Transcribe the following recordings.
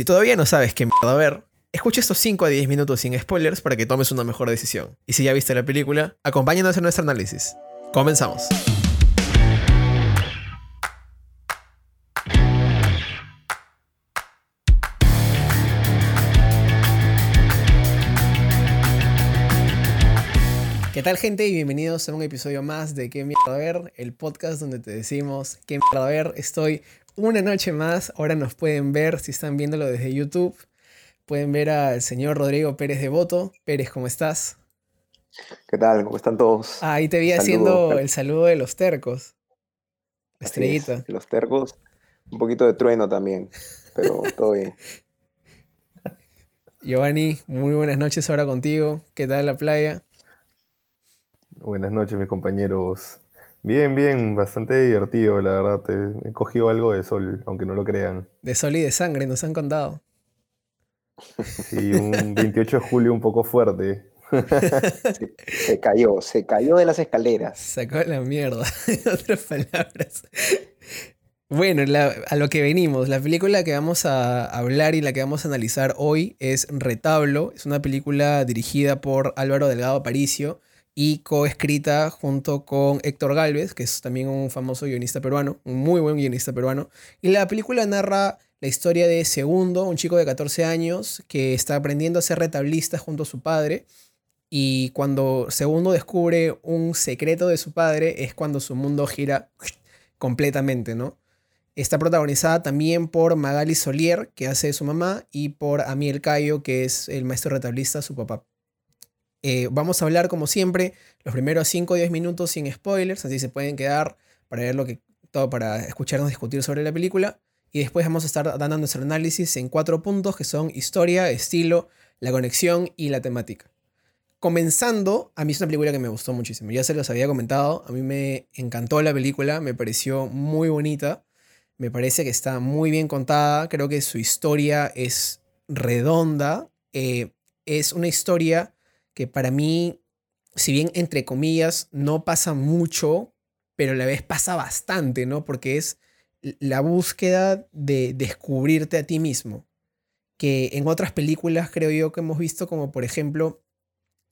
Si todavía no sabes qué mierda ver, escucha estos 5 a 10 minutos sin spoilers para que tomes una mejor decisión. Y si ya viste la película, acompáñanos en nuestro análisis. Comenzamos. Tal gente? Y bienvenidos a un episodio más de ¿Qué mierda ver? El podcast donde te decimos ¿Qué mierda ver? Estoy una noche más, ahora nos pueden ver si están viéndolo desde YouTube. Pueden ver al señor Rodrigo Pérez de Voto. Pérez, ¿cómo estás? ¿Qué tal? ¿Cómo están todos? ahí te vi haciendo el saludo de los tercos. Estrellita. los tercos. Un poquito de trueno también, pero todo bien. Giovanni, muy buenas noches ahora contigo. ¿Qué tal la playa? Buenas noches, mis compañeros. Bien, bien, bastante divertido, la verdad. he cogido algo de sol, aunque no lo crean. De sol y de sangre, nos han contado. Sí, un 28 de julio un poco fuerte. se, cayó, se cayó de las escaleras. Sacó la mierda, en otras palabras. Bueno, a lo que venimos, la película que vamos a hablar y la que vamos a analizar hoy es Retablo. Es una película dirigida por Álvaro Delgado Aparicio y coescrita junto con Héctor Galvez, que es también un famoso guionista peruano, un muy buen guionista peruano. Y la película narra la historia de Segundo, un chico de 14 años que está aprendiendo a ser retablista junto a su padre. Y cuando Segundo descubre un secreto de su padre es cuando su mundo gira completamente, ¿no? Está protagonizada también por Magali Solier, que hace su mamá, y por Amiel Cayo, que es el maestro retablista, su papá. Eh, vamos a hablar, como siempre, los primeros 5 o 10 minutos sin spoilers, así se pueden quedar para ver lo que todo para escucharnos discutir sobre la película. Y después vamos a estar dando nuestro análisis en cuatro puntos que son historia, estilo, la conexión y la temática. Comenzando, a mí es una película que me gustó muchísimo. Ya se los había comentado, a mí me encantó la película, me pareció muy bonita, me parece que está muy bien contada, creo que su historia es redonda, eh, es una historia que para mí, si bien entre comillas no pasa mucho, pero a la vez pasa bastante, ¿no? Porque es la búsqueda de descubrirte a ti mismo. Que en otras películas creo yo que hemos visto como por ejemplo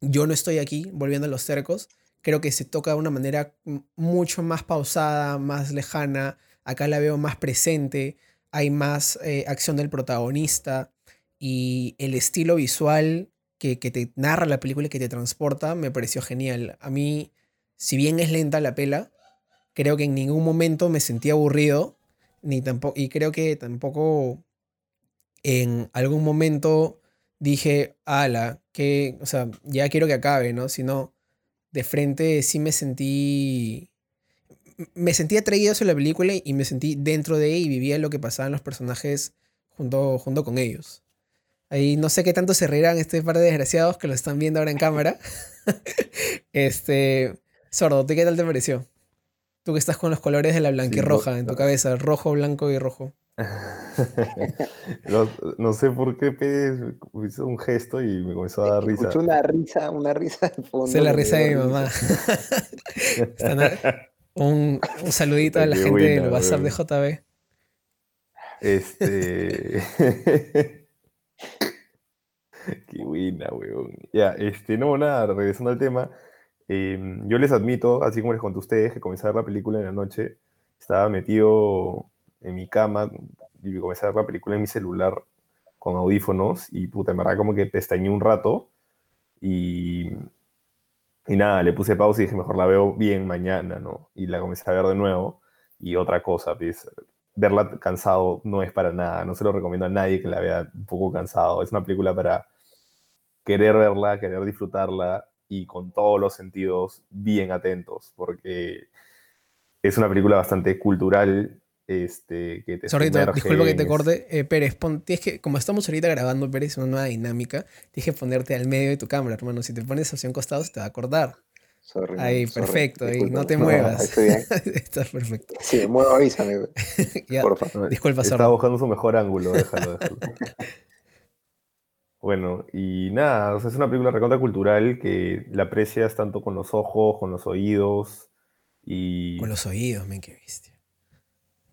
Yo no estoy aquí, volviendo a los cercos, creo que se toca de una manera mucho más pausada, más lejana, acá la veo más presente, hay más eh, acción del protagonista y el estilo visual que, te narra la película y que te transporta, me pareció genial. A mí, si bien es lenta la pela, creo que en ningún momento me sentí aburrido, ni tampoco, y creo que tampoco en algún momento dije, ala, que, o sea, ya quiero que acabe, ¿no? Sino, de frente sí me sentí, me sentí atraído hacia la película y me sentí dentro de ella y vivía lo que pasaba en los personajes junto, junto con ellos. Ahí no sé qué tanto se reirán este par de desgraciados que lo están viendo ahora en cámara. este, Sordo, ¿qué tal te pareció? Tú que estás con los colores de la blanquirroja roja en tu cabeza, rojo, blanco y rojo. no, sé por qué hizo un gesto y me comenzó a dar risa. Escuché una risa, una risa de fondo. Es la risa de mi mamá. un, un, saludito a la gente del WhatsApp de JB. Este. Qué buena, weón. Ya, este, no, nada, regresando al tema. Em, yo les admito, así como les conté a ustedes, que comencé a ver la película en la noche. Estaba metido en mi cama y comencé a ver la película en mi celular con audífonos y puta, en verdad como que pestañé un rato y, y nada, le puse pausa y dije, mejor la veo bien mañana, ¿no? Y la comencé a ver de nuevo y otra cosa, pues, verla cansado no es para nada, no se lo recomiendo a nadie que la vea un poco cansado, es una película para querer verla, querer disfrutarla y con todos los sentidos bien atentos, porque es una película bastante cultural. Este, que te disculpa que te corte. Eh, Pérez, tienes que, como estamos ahorita grabando, Pérez, una nueva dinámica, tienes que ponerte al medio de tu cámara, hermano. Si te pones hacia un costado, se te va a acordar. Ahí, perfecto, ahí, no te muevas. estoy bien. Estás perfecto. Sí, muevo, avísame. Por favor. Disculpa, Estaba buscando su mejor ángulo, déjalo, déjalo. Bueno, y nada, es una película recontra cultural que la aprecias tanto con los ojos, con los oídos y... Con los oídos, men, qué bestia.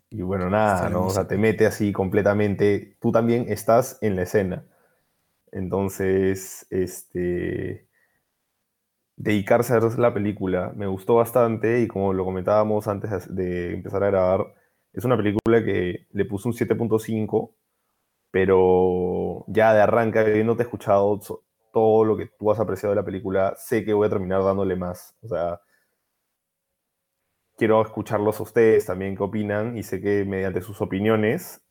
Y bueno, nada, Está ¿no? O sea, te mete así completamente. Tú también estás en la escena. Entonces, este. Dedicarse a ver la película me gustó bastante y como lo comentábamos antes de empezar a grabar, es una película que le puse un 7.5, pero ya de arranque, habiéndote escuchado todo lo que tú has apreciado de la película, sé que voy a terminar dándole más. O sea, quiero escucharlos a ustedes también qué opinan y sé que mediante sus opiniones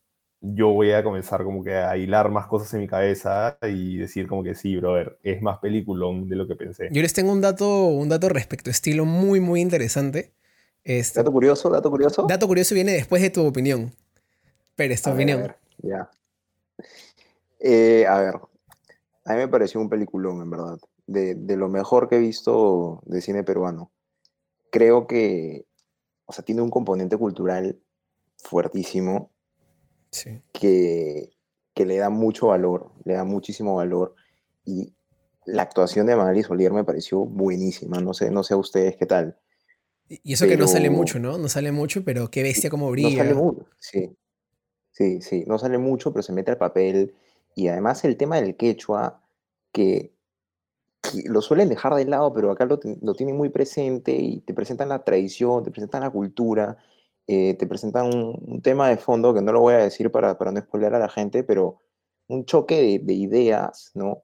yo voy a comenzar como que a hilar más cosas en mi cabeza y decir como que sí, brother, es más peliculón de lo que pensé. Yo les tengo un dato, un dato respecto a estilo muy, muy interesante. Este, Dato curioso, dato curioso. dato curioso viene después de tu opinión. Pérez, tu A ver, opinión. a ver, ya. Eh, a ver, a mí me pareció un peliculón, en verdad. De, de lo mejor que he visto de cine peruano. Creo que, o sea, tiene un componente cultural fuertísimo Sí. que, que le da mucho valor, le da muchísimo valor. Y la actuación de Magali Solier me pareció buenísima. No sé, no sé a ustedes qué tal. Y eso que no sale Pero- mucho, ¿no? No sale mucho, pero qué bestia como No brilla. sale mucho, sí. Sí, sí, no sale mucho, pero se mete al papel. Y además el tema del quechua, que, que lo suelen dejar de lado, pero acá lo, lo tienen muy presente y te presentan la tradición, te presentan la cultura, eh, te presentan un, un tema de fondo que no lo voy a decir para, para no spoiler a la gente, pero un choque de, de ideas, ¿no?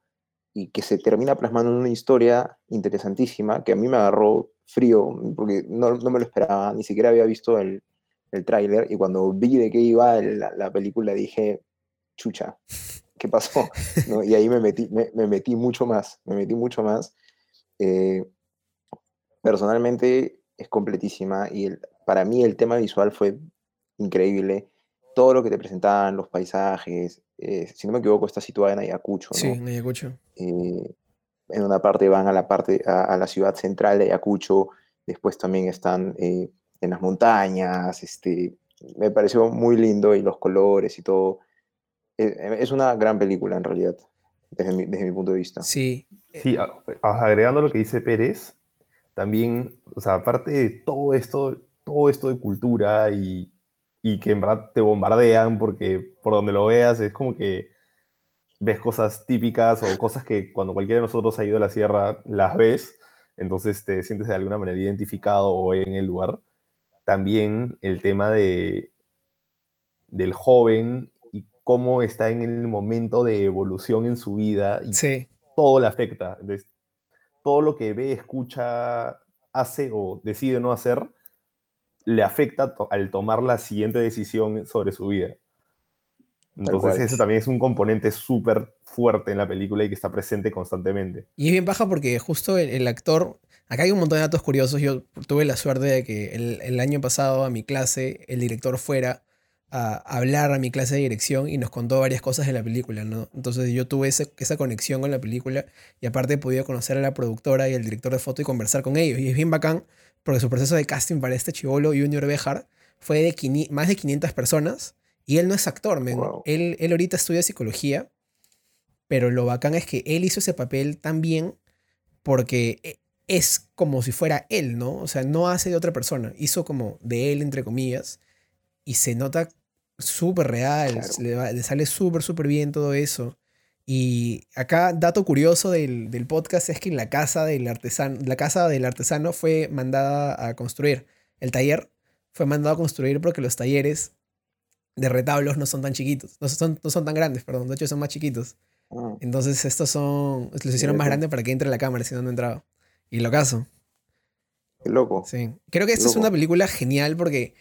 Y que se termina plasmando en una historia interesantísima que a mí me agarró frío, porque no, no me lo esperaba, ni siquiera había visto el, el tráiler y cuando vi de qué iba la, la película dije, chucha, ¿qué pasó? ¿No? Y ahí me metí, me, me metí mucho más, me metí mucho más. Eh, personalmente es completísima y el- para mí el tema visual fue increíble. Todo lo que te presentaban, los paisajes, eh, si no me equivoco, está situada en Ayacucho, ¿no? Sí, en Ayacucho. Eh, en una parte van a la parte a, a la ciudad central de Ayacucho, después también están eh, en las montañas, este, me pareció muy lindo y los colores y todo. Eh, es una gran película en realidad, desde mi, desde mi punto de vista. Sí. Sí, a- agregando lo que dice Pérez, también, o sea, aparte de todo esto, todo esto de cultura y, y que en verdad te bombardean porque por donde lo veas es como que ves cosas típicas o cosas que cuando cualquiera de nosotros ha ido a la sierra las ves, entonces te sientes de alguna manera identificado o en el lugar. También el tema de, del joven y cómo está en el momento de evolución en su vida y Sí. todo le afecta. Entonces, todo lo que ve, escucha, hace o decide no hacer, le afecta to- al tomar la siguiente decisión sobre su vida. Entonces, ese también es un componente súper fuerte en la película y que está presente constantemente. Y es bien baja porque justo el, el actor. Acá hay un montón de datos curiosos. Yo tuve la suerte de que el, el año pasado a mi clase el director fuera a hablar a mi clase de dirección y nos contó varias cosas de la película, ¿no? Entonces yo tuve ese- esa conexión con la película y aparte he podido conocer a la productora y al director de foto y conversar con ellos. Y es bien bacán porque su proceso de casting para este chivolo Junior Bejar fue de quini- más de 500 personas y él no es actor. Wow. Él, él ahorita estudia psicología, pero lo bacán es que él hizo ese papel tan bien porque e- es como si fuera él, ¿no? O sea, no hace de otra persona, hizo como de él, entre comillas, y se nota súper real, Claro. le, sale súper, súper bien todo eso. Y acá, dato curioso del, del podcast es que la casa del artesano, la casa del artesano fue mandada a construir. El taller fue mandado a construir porque los talleres de retablos no son tan chiquitos, no son, no son tan grandes, perdón, de hecho son más chiquitos. Ah, Entonces estos son, los hicieron más grandes para que entre la cámara, si no, no entraba. Y lo caso. qué loco. Sí. Creo que esta es una película genial porque,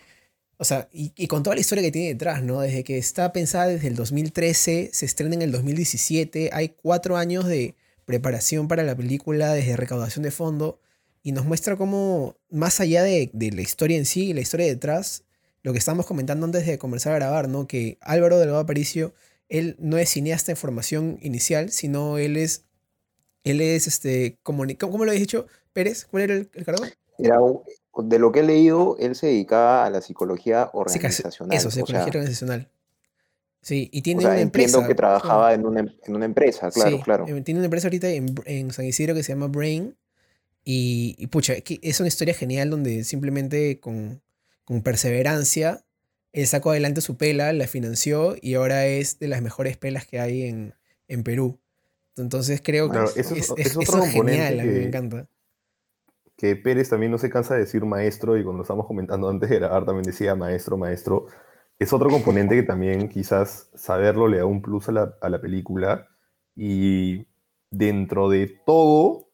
o sea, y, con toda la historia que tiene detrás, ¿no? Desde que está pensada desde el 2013, se estrena en el 2017, hay cuatro años de preparación para la película, desde recaudación de fondo, y nos muestra cómo, más allá de, la historia en sí la historia detrás, lo que estábamos comentando antes de comenzar a grabar, ¿no? Que Álvaro Delgado Aparicio, él no es cineasta en formación inicial, sino él es, él es, este, comuni- ¿cómo, cómo lo habéis dicho? Pérez, ¿cuál era el, el cargo? Era un- de lo que he leído, él se dedicaba a la psicología organizacional. Eso, o sea, psicología organizacional. Sí, y o tiene sea, una entiendo empresa. que trabajaba en una, em- en una empresa, claro, Sí, claro. eh, tiene una empresa ahorita en, en San Isidro que se llama Brain. Y, y pucha, es una historia genial donde simplemente con, con perseverancia él sacó adelante su pela, la financió y ahora es de las mejores pelas que hay en, en Perú. Entonces creo que Claro, es, eso es- es- es otro eso es componente genial, a mí me encanta. Que Pérez también no se cansa de decir maestro y cuando estábamos comentando antes de grabar también decía maestro, maestro. Es otro componente que también quizás saberlo le da un plus a la, a la película y dentro de todo,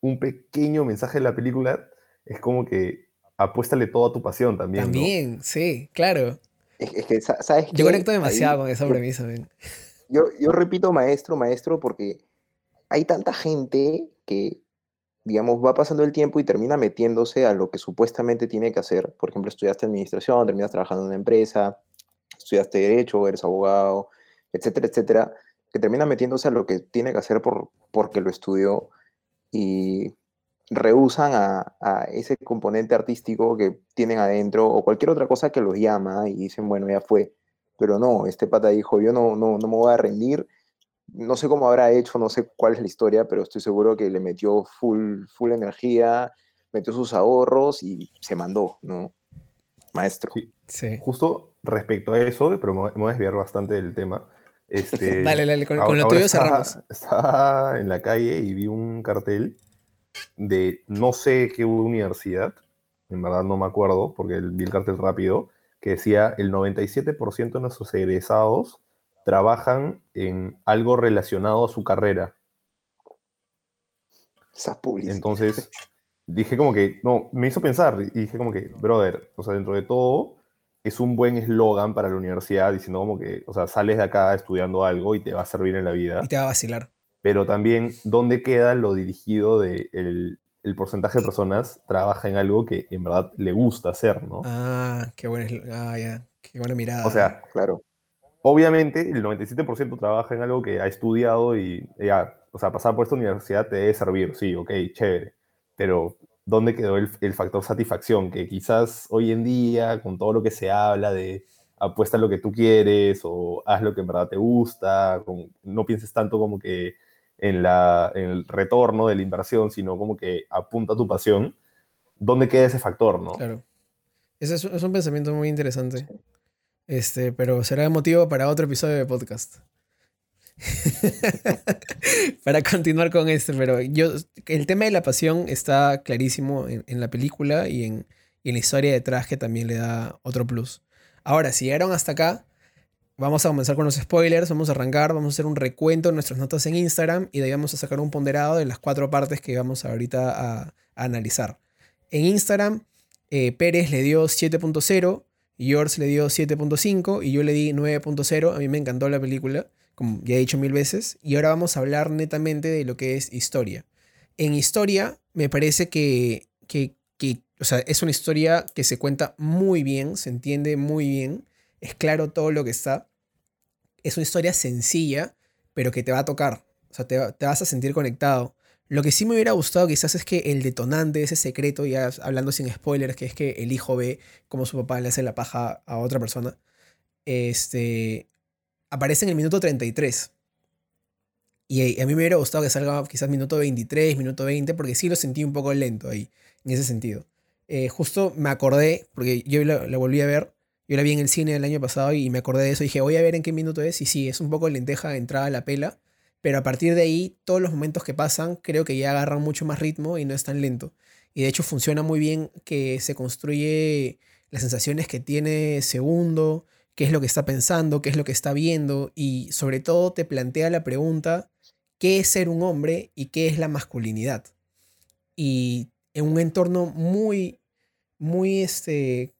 un pequeño mensaje de la película es como que apuéstale toda tu pasión también. ¿no? También, sí, claro. Es, es que, sa- ¿sabes Yo qué? conecto demasiado Ahí con esa premisa. Yo, yo repito maestro, maestro, porque hay tanta gente que, digamos, va pasando el tiempo y termina metiéndose a lo que supuestamente tiene que hacer. Por ejemplo, estudiaste administración, terminas trabajando en una empresa, estudiaste derecho, eres abogado, etcétera, etcétera, que termina metiéndose a lo que tiene que hacer por, porque lo estudió y rehusan a, ese componente artístico que tienen adentro o cualquier otra cosa que los llama y dicen, bueno, ya fue. Pero no, este pata dijo, yo no, no, no me voy a rendir. No sé cómo habrá hecho, no sé cuál es la historia, pero estoy seguro que le metió full, full energía, metió sus ahorros y se mandó, ¿no? Maestro. Sí. Sí. Justo respecto a eso, pero me voy- a desviar bastante del tema. Este, Dale, dale, con, ahora- con lo tuyo estaba- cerramos. Estaba en la calle y vi un cartel de no sé qué universidad, en verdad no me acuerdo porque el- vi el cartel rápido, que decía el 97% de nuestros egresados trabajan en algo relacionado a su carrera. Esas publicidades. Entonces dije como que, no, me hizo pensar y dije como que, brother, o sea, dentro de todo es un buen eslogan para la universidad diciendo como que, o sea, sales de acá estudiando algo y te va a servir en la vida, Y te va a vacilar. pero también dónde queda lo dirigido de el, el porcentaje de personas trabaja en algo que en verdad le gusta hacer, ¿no? Ah, qué buena, es- ah, ya, qué buena mirada. O sea, Claro. Obviamente el 97% trabaja en algo que ha estudiado y ya, o sea, pasar por esta universidad te debe servir, sí, ok, chévere, pero ¿dónde quedó el, el factor satisfacción? Que quizás hoy en día, con todo lo que se habla de apuesta lo que tú quieres o haz lo que en verdad te gusta, con- no pienses tanto como que en, la, en el retorno de la inversión, sino como que apunta a tu pasión, ¿dónde queda ese factor, no? Claro. Ese es, es un pensamiento muy interesante. Este, pero será motivo para otro episodio de podcast. para continuar con este, pero yo, el tema de la pasión está clarísimo en, en la película y en, y en la historia detrás que también le da otro plus. Ahora, si llegaron hasta acá, vamos a comenzar con los spoilers, vamos a arrancar, vamos a hacer un recuento de nuestras notas en Instagram y de ahí vamos a sacar un ponderado de las cuatro partes que vamos ahorita a, a analizar. En Instagram, eh, Pérez le dio 7.0, Yours le dio 7.5 y yo le di 9.0. A mí me encantó la película, como ya he dicho mil veces. Y ahora vamos a hablar netamente de lo que es historia. En historia, me parece que, que, que, o sea, es una historia que se cuenta muy bien, se entiende muy bien, es claro todo lo que está. Es una historia sencilla, pero que te va a tocar. O sea, te, te vas a sentir conectado. Lo que sí me hubiera gustado quizás es que el detonante, ese secreto, ya hablando sin spoilers, que es que el hijo ve cómo su papá le hace la paja a otra persona, este, aparece en el minuto 33. Y a mí me hubiera gustado que salga quizás minuto 23, minuto 20, porque sí lo sentí un poco lento ahí, en ese sentido. Eh, justo me acordé, porque yo la, volví a ver, yo la vi en el cine el año pasado y me acordé de eso, dije, voy a ver en qué minuto es, y sí, es un poco lenteja entrada a la pela, pero a partir de ahí, todos los momentos que pasan, creo que ya agarran mucho más ritmo y no es tan lento. Y de hecho funciona muy bien que se construye las sensaciones que tiene segundo, qué es lo que está pensando, qué es lo que está viendo, y sobre todo te plantea la pregunta, ¿qué es ser un hombre y qué es la masculinidad? Y en un entorno muy, muy, este,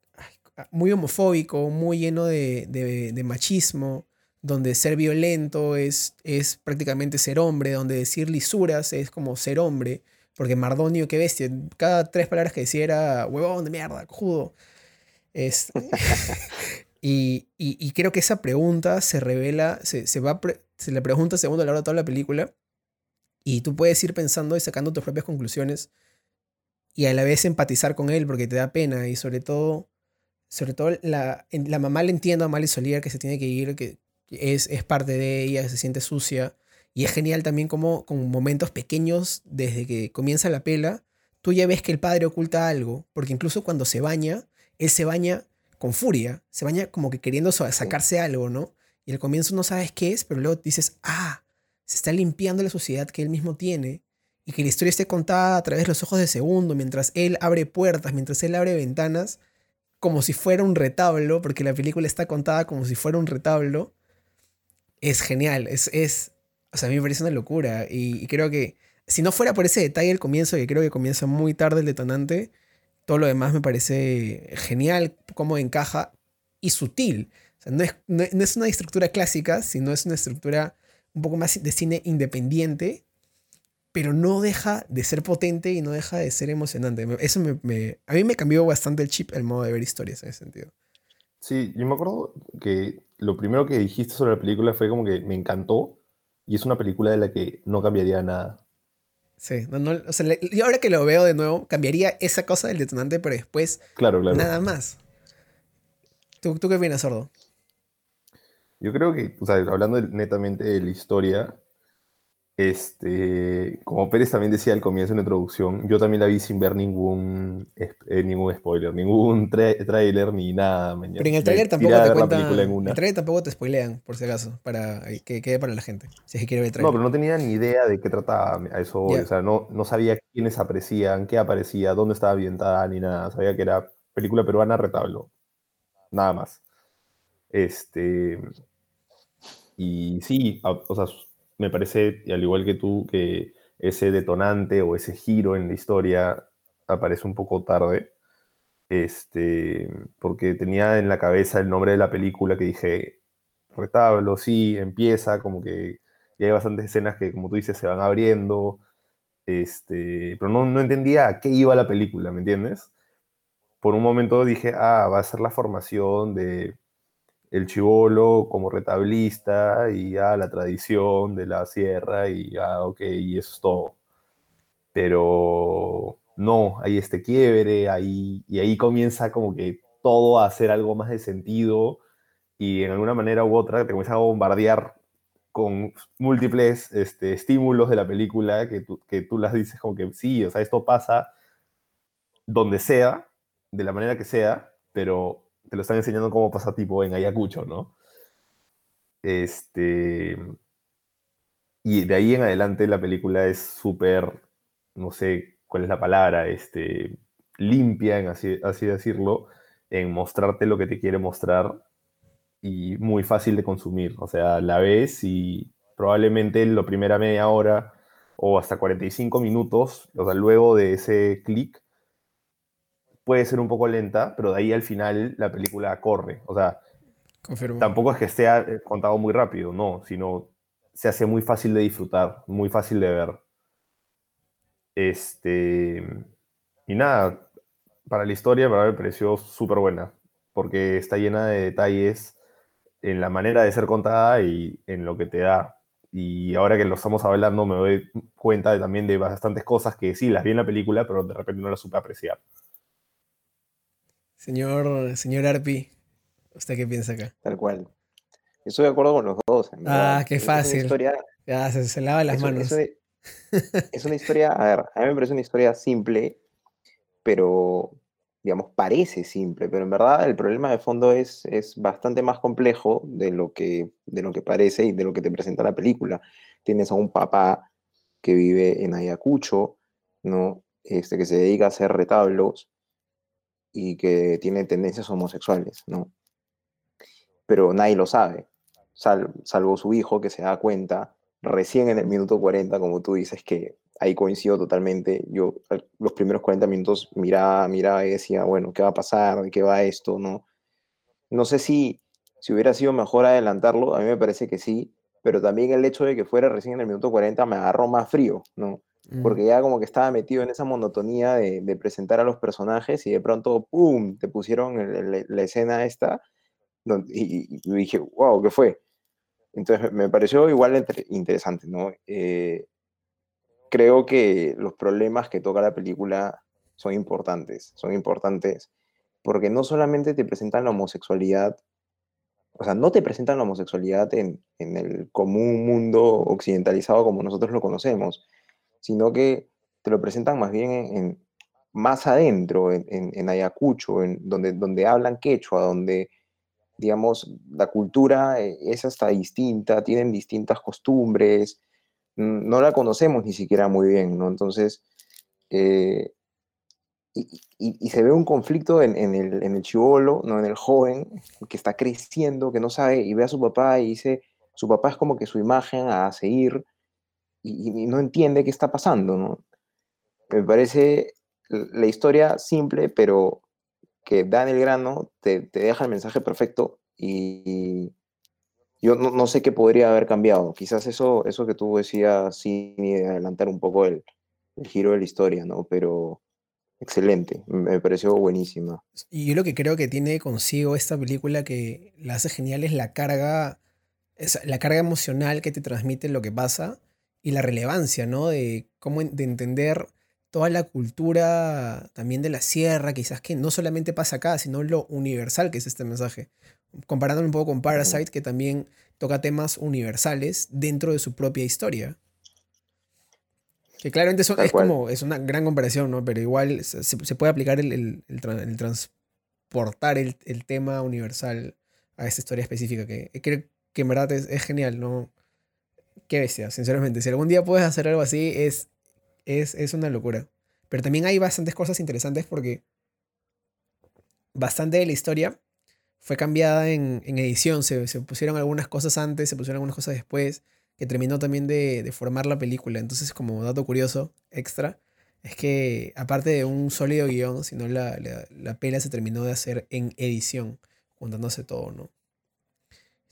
muy homofóbico, muy lleno de, de- de machismo, donde ser violento es, es prácticamente ser hombre, donde decir lisuras es como ser hombre, porque Mardonio, qué bestia, cada tres palabras que decía era huevón de mierda, cojudo. Es, y, y- y creo que esa pregunta se revela, se, se va, pre- se le pregunta segundo a lo largo de toda la película, y tú puedes ir pensando y sacando tus propias conclusiones, y a la vez empatizar con él porque te da pena, y sobre todo, sobre todo la, la mamá le entiende a Mali Solier que se tiene que ir, que es, es parte de ella, se siente sucia, y es genial también como con momentos pequeños, desde que comienza la pela, tú ya ves que el padre oculta algo, porque incluso cuando se baña, él se baña con furia, se baña como que queriendo sa- sacarse algo, ¿no? Y al comienzo no sabes qué es, pero luego dices, ah, se está limpiando la suciedad que él mismo tiene y que la historia esté contada a través de los ojos de segundo, mientras él abre puertas, mientras él abre ventanas, como si fuera un retablo, porque la película está contada como si fuera un retablo, es genial, es, es o sea, a mí me parece una locura y, creo que si no fuera por ese detalle al comienzo, que creo que comienza muy tarde el detonante, todo lo demás me parece genial, cómo encaja y sutil. O sea, no, es, no, es una estructura clásica, sino es una estructura un poco más de cine independiente, pero no deja de ser potente y no deja de ser emocionante. Eso me- a mí me cambió bastante el chip, el modo de ver historias en ese sentido. Sí, yo me acuerdo que lo primero que dijiste sobre la película fue como que me encantó y es una película de la que no cambiaría nada. Sí, no, no- o sea, le- yo ahora que lo veo de nuevo, cambiaría esa cosa del detonante, pero después Claro, claro. nada más. ¿Tú, ¿Tú qué opinas, Sordo? Yo creo que, o sea, hablando de- netamente de la historia, este, como Pérez también decía al comienzo en la introducción, yo también la vi sin ver ningún, eh, ningún spoiler, ningún tra- tráiler ni nada. mañana. Pero en el trailer tampoco te cuentan. en el trailer tampoco te spoilean, por si acaso, para que quede para la gente. Si es que quiere ver el No, trailer. pero no tenía ni idea de qué trataba, a eso Ya. o sea, no, no sabía quiénes aparecían, qué aparecía, dónde estaba ambientada, ni nada. Sabía que era película peruana retablo, nada más. Este, y sí, o sea, me parece, al igual que tú, que ese detonante o ese giro en la historia aparece un poco tarde, este, porque tenía en la cabeza el nombre de la película que dije, retablo, sí, empieza, como que y hay bastantes escenas que, como tú dices, se van abriendo, este, pero no, no entendía a qué iba la película, ¿me entiendes? Por un momento dije, ah, va a ser la formación de el chivolo como retablista y ya la tradición de la sierra y ya, ok, y eso es todo. Pero no, hay este quiebre, ahí, y ahí comienza como que todo a hacer algo más de sentido y en alguna manera u otra te comienza a bombardear con múltiples este, estímulos de la película que tú, que tú las dices como que sí, o sea, esto pasa donde sea, de la manera que sea, pero te lo están enseñando cómo pasa tipo en Ayacucho, ¿no? Este, y de ahí en adelante la película es súper, no sé cuál es la palabra, este, limpia, en así, decirlo, en mostrarte lo que te quiere mostrar y muy fácil de consumir. O sea, la ves y probablemente la primera media hora o hasta 45 minutos, o sea, luego de ese clic, puede ser un poco lenta, pero de ahí al final la película corre. O sea, Confirmo. tampoco es que esté eh, contado muy rápido, no, sino se hace muy fácil de disfrutar, muy fácil de ver. Este, y nada, para la historia para mí me pareció súper buena, porque está llena de detalles en la manera de ser contada y en lo que te da. Y ahora que lo estamos hablando me doy cuenta de, también de bastantes cosas que sí, las vi en la película, pero de repente no las supe apreciar. Señor, señor Arpi, ¿usted qué piensa acá? Tal cual. Estoy de acuerdo con los dos. en Ah, qué Es una fácil. historia- Ya, se, se lava las es, manos. es una, es una historia, a ver, a mí me parece una historia simple, pero, digamos, parece simple, pero en verdad el problema de fondo es, es bastante más complejo de lo, que, de lo que parece y de lo que te presenta la película. Tienes a un papá que vive en Ayacucho, ¿no? Este, que se dedica a hacer retablos y que tiene tendencias homosexuales, ¿no? Pero nadie lo sabe, sal- salvo su hijo que se da cuenta recién en el minuto 40, como tú dices, que ahí coincido totalmente. Yo los primeros 40 minutos miraba, miraba y decía, bueno, ¿qué va a pasar? ¿De qué va esto? ¿No? No sé si, si hubiera sido mejor adelantarlo, a mí me parece que sí, pero también el hecho de que fuera recién en el minuto 40 me agarró más frío, ¿no? Mm. porque ya como que estaba metido en esa monotonía de, de presentar a los personajes y de pronto, ¡pum!, te pusieron el- el- la escena esta don- y, y- y dije, wow, ¿qué fue? Entonces me pareció igual entre- interesante, ¿no? Eh, creo que los problemas que toca la película son importantes, son importantes porque no solamente te presentan la homosexualidad, o sea, no te presentan la homosexualidad en, en el común mundo occidentalizado como nosotros lo conocemos, sino que te lo presentan más bien en, más adentro, en, Ayacucho, en, donde, donde hablan quechua, donde, digamos, la cultura eh, es hasta distinta, tienen distintas costumbres, no la conocemos ni siquiera muy bien, ¿no? Entonces, eh, y, se ve un conflicto en, el, en el chivolo, ¿no? en el joven, que está creciendo, que no sabe, y ve a su papá y dice, su papá es como que su imagen a seguir, y, no entiende qué está pasando, ¿no? Me parece la historia simple, pero que da en el grano, te, te deja el mensaje perfecto, y yo no, no, sé qué podría haber cambiado. Quizás eso, eso que tú decías, sí, adelantar un poco el, el giro de la historia, ¿no? Pero excelente, me pareció buenísima. Y yo lo que creo que tiene consigo esta película que la hace genial es la carga, es la carga emocional que te transmite lo que pasa y la relevancia, ¿no? De cómo de entender toda la cultura también de la sierra, quizás que no solamente pasa acá, sino lo universal que es este mensaje. Comparándolo un poco con Parasite, que también toca temas universales dentro de su propia historia. Que claramente es como, es una gran comparación, ¿no? Pero igual se, puede aplicar el, transportar el, tema universal a esta historia específica, que creo que en verdad es, genial, ¿no? Qué bestia, sinceramente. Si algún día puedes hacer algo así, es, es, es una locura. Pero también hay bastantes cosas interesantes porque bastante de la historia fue cambiada en, edición. Se, se, pusieron algunas cosas antes, se pusieron algunas cosas después que terminó también de, formar la película. Entonces, como dato curioso, extra, es que aparte de un sólido guion, sino la, la, pela se terminó de hacer en edición, juntándose todo, ¿no?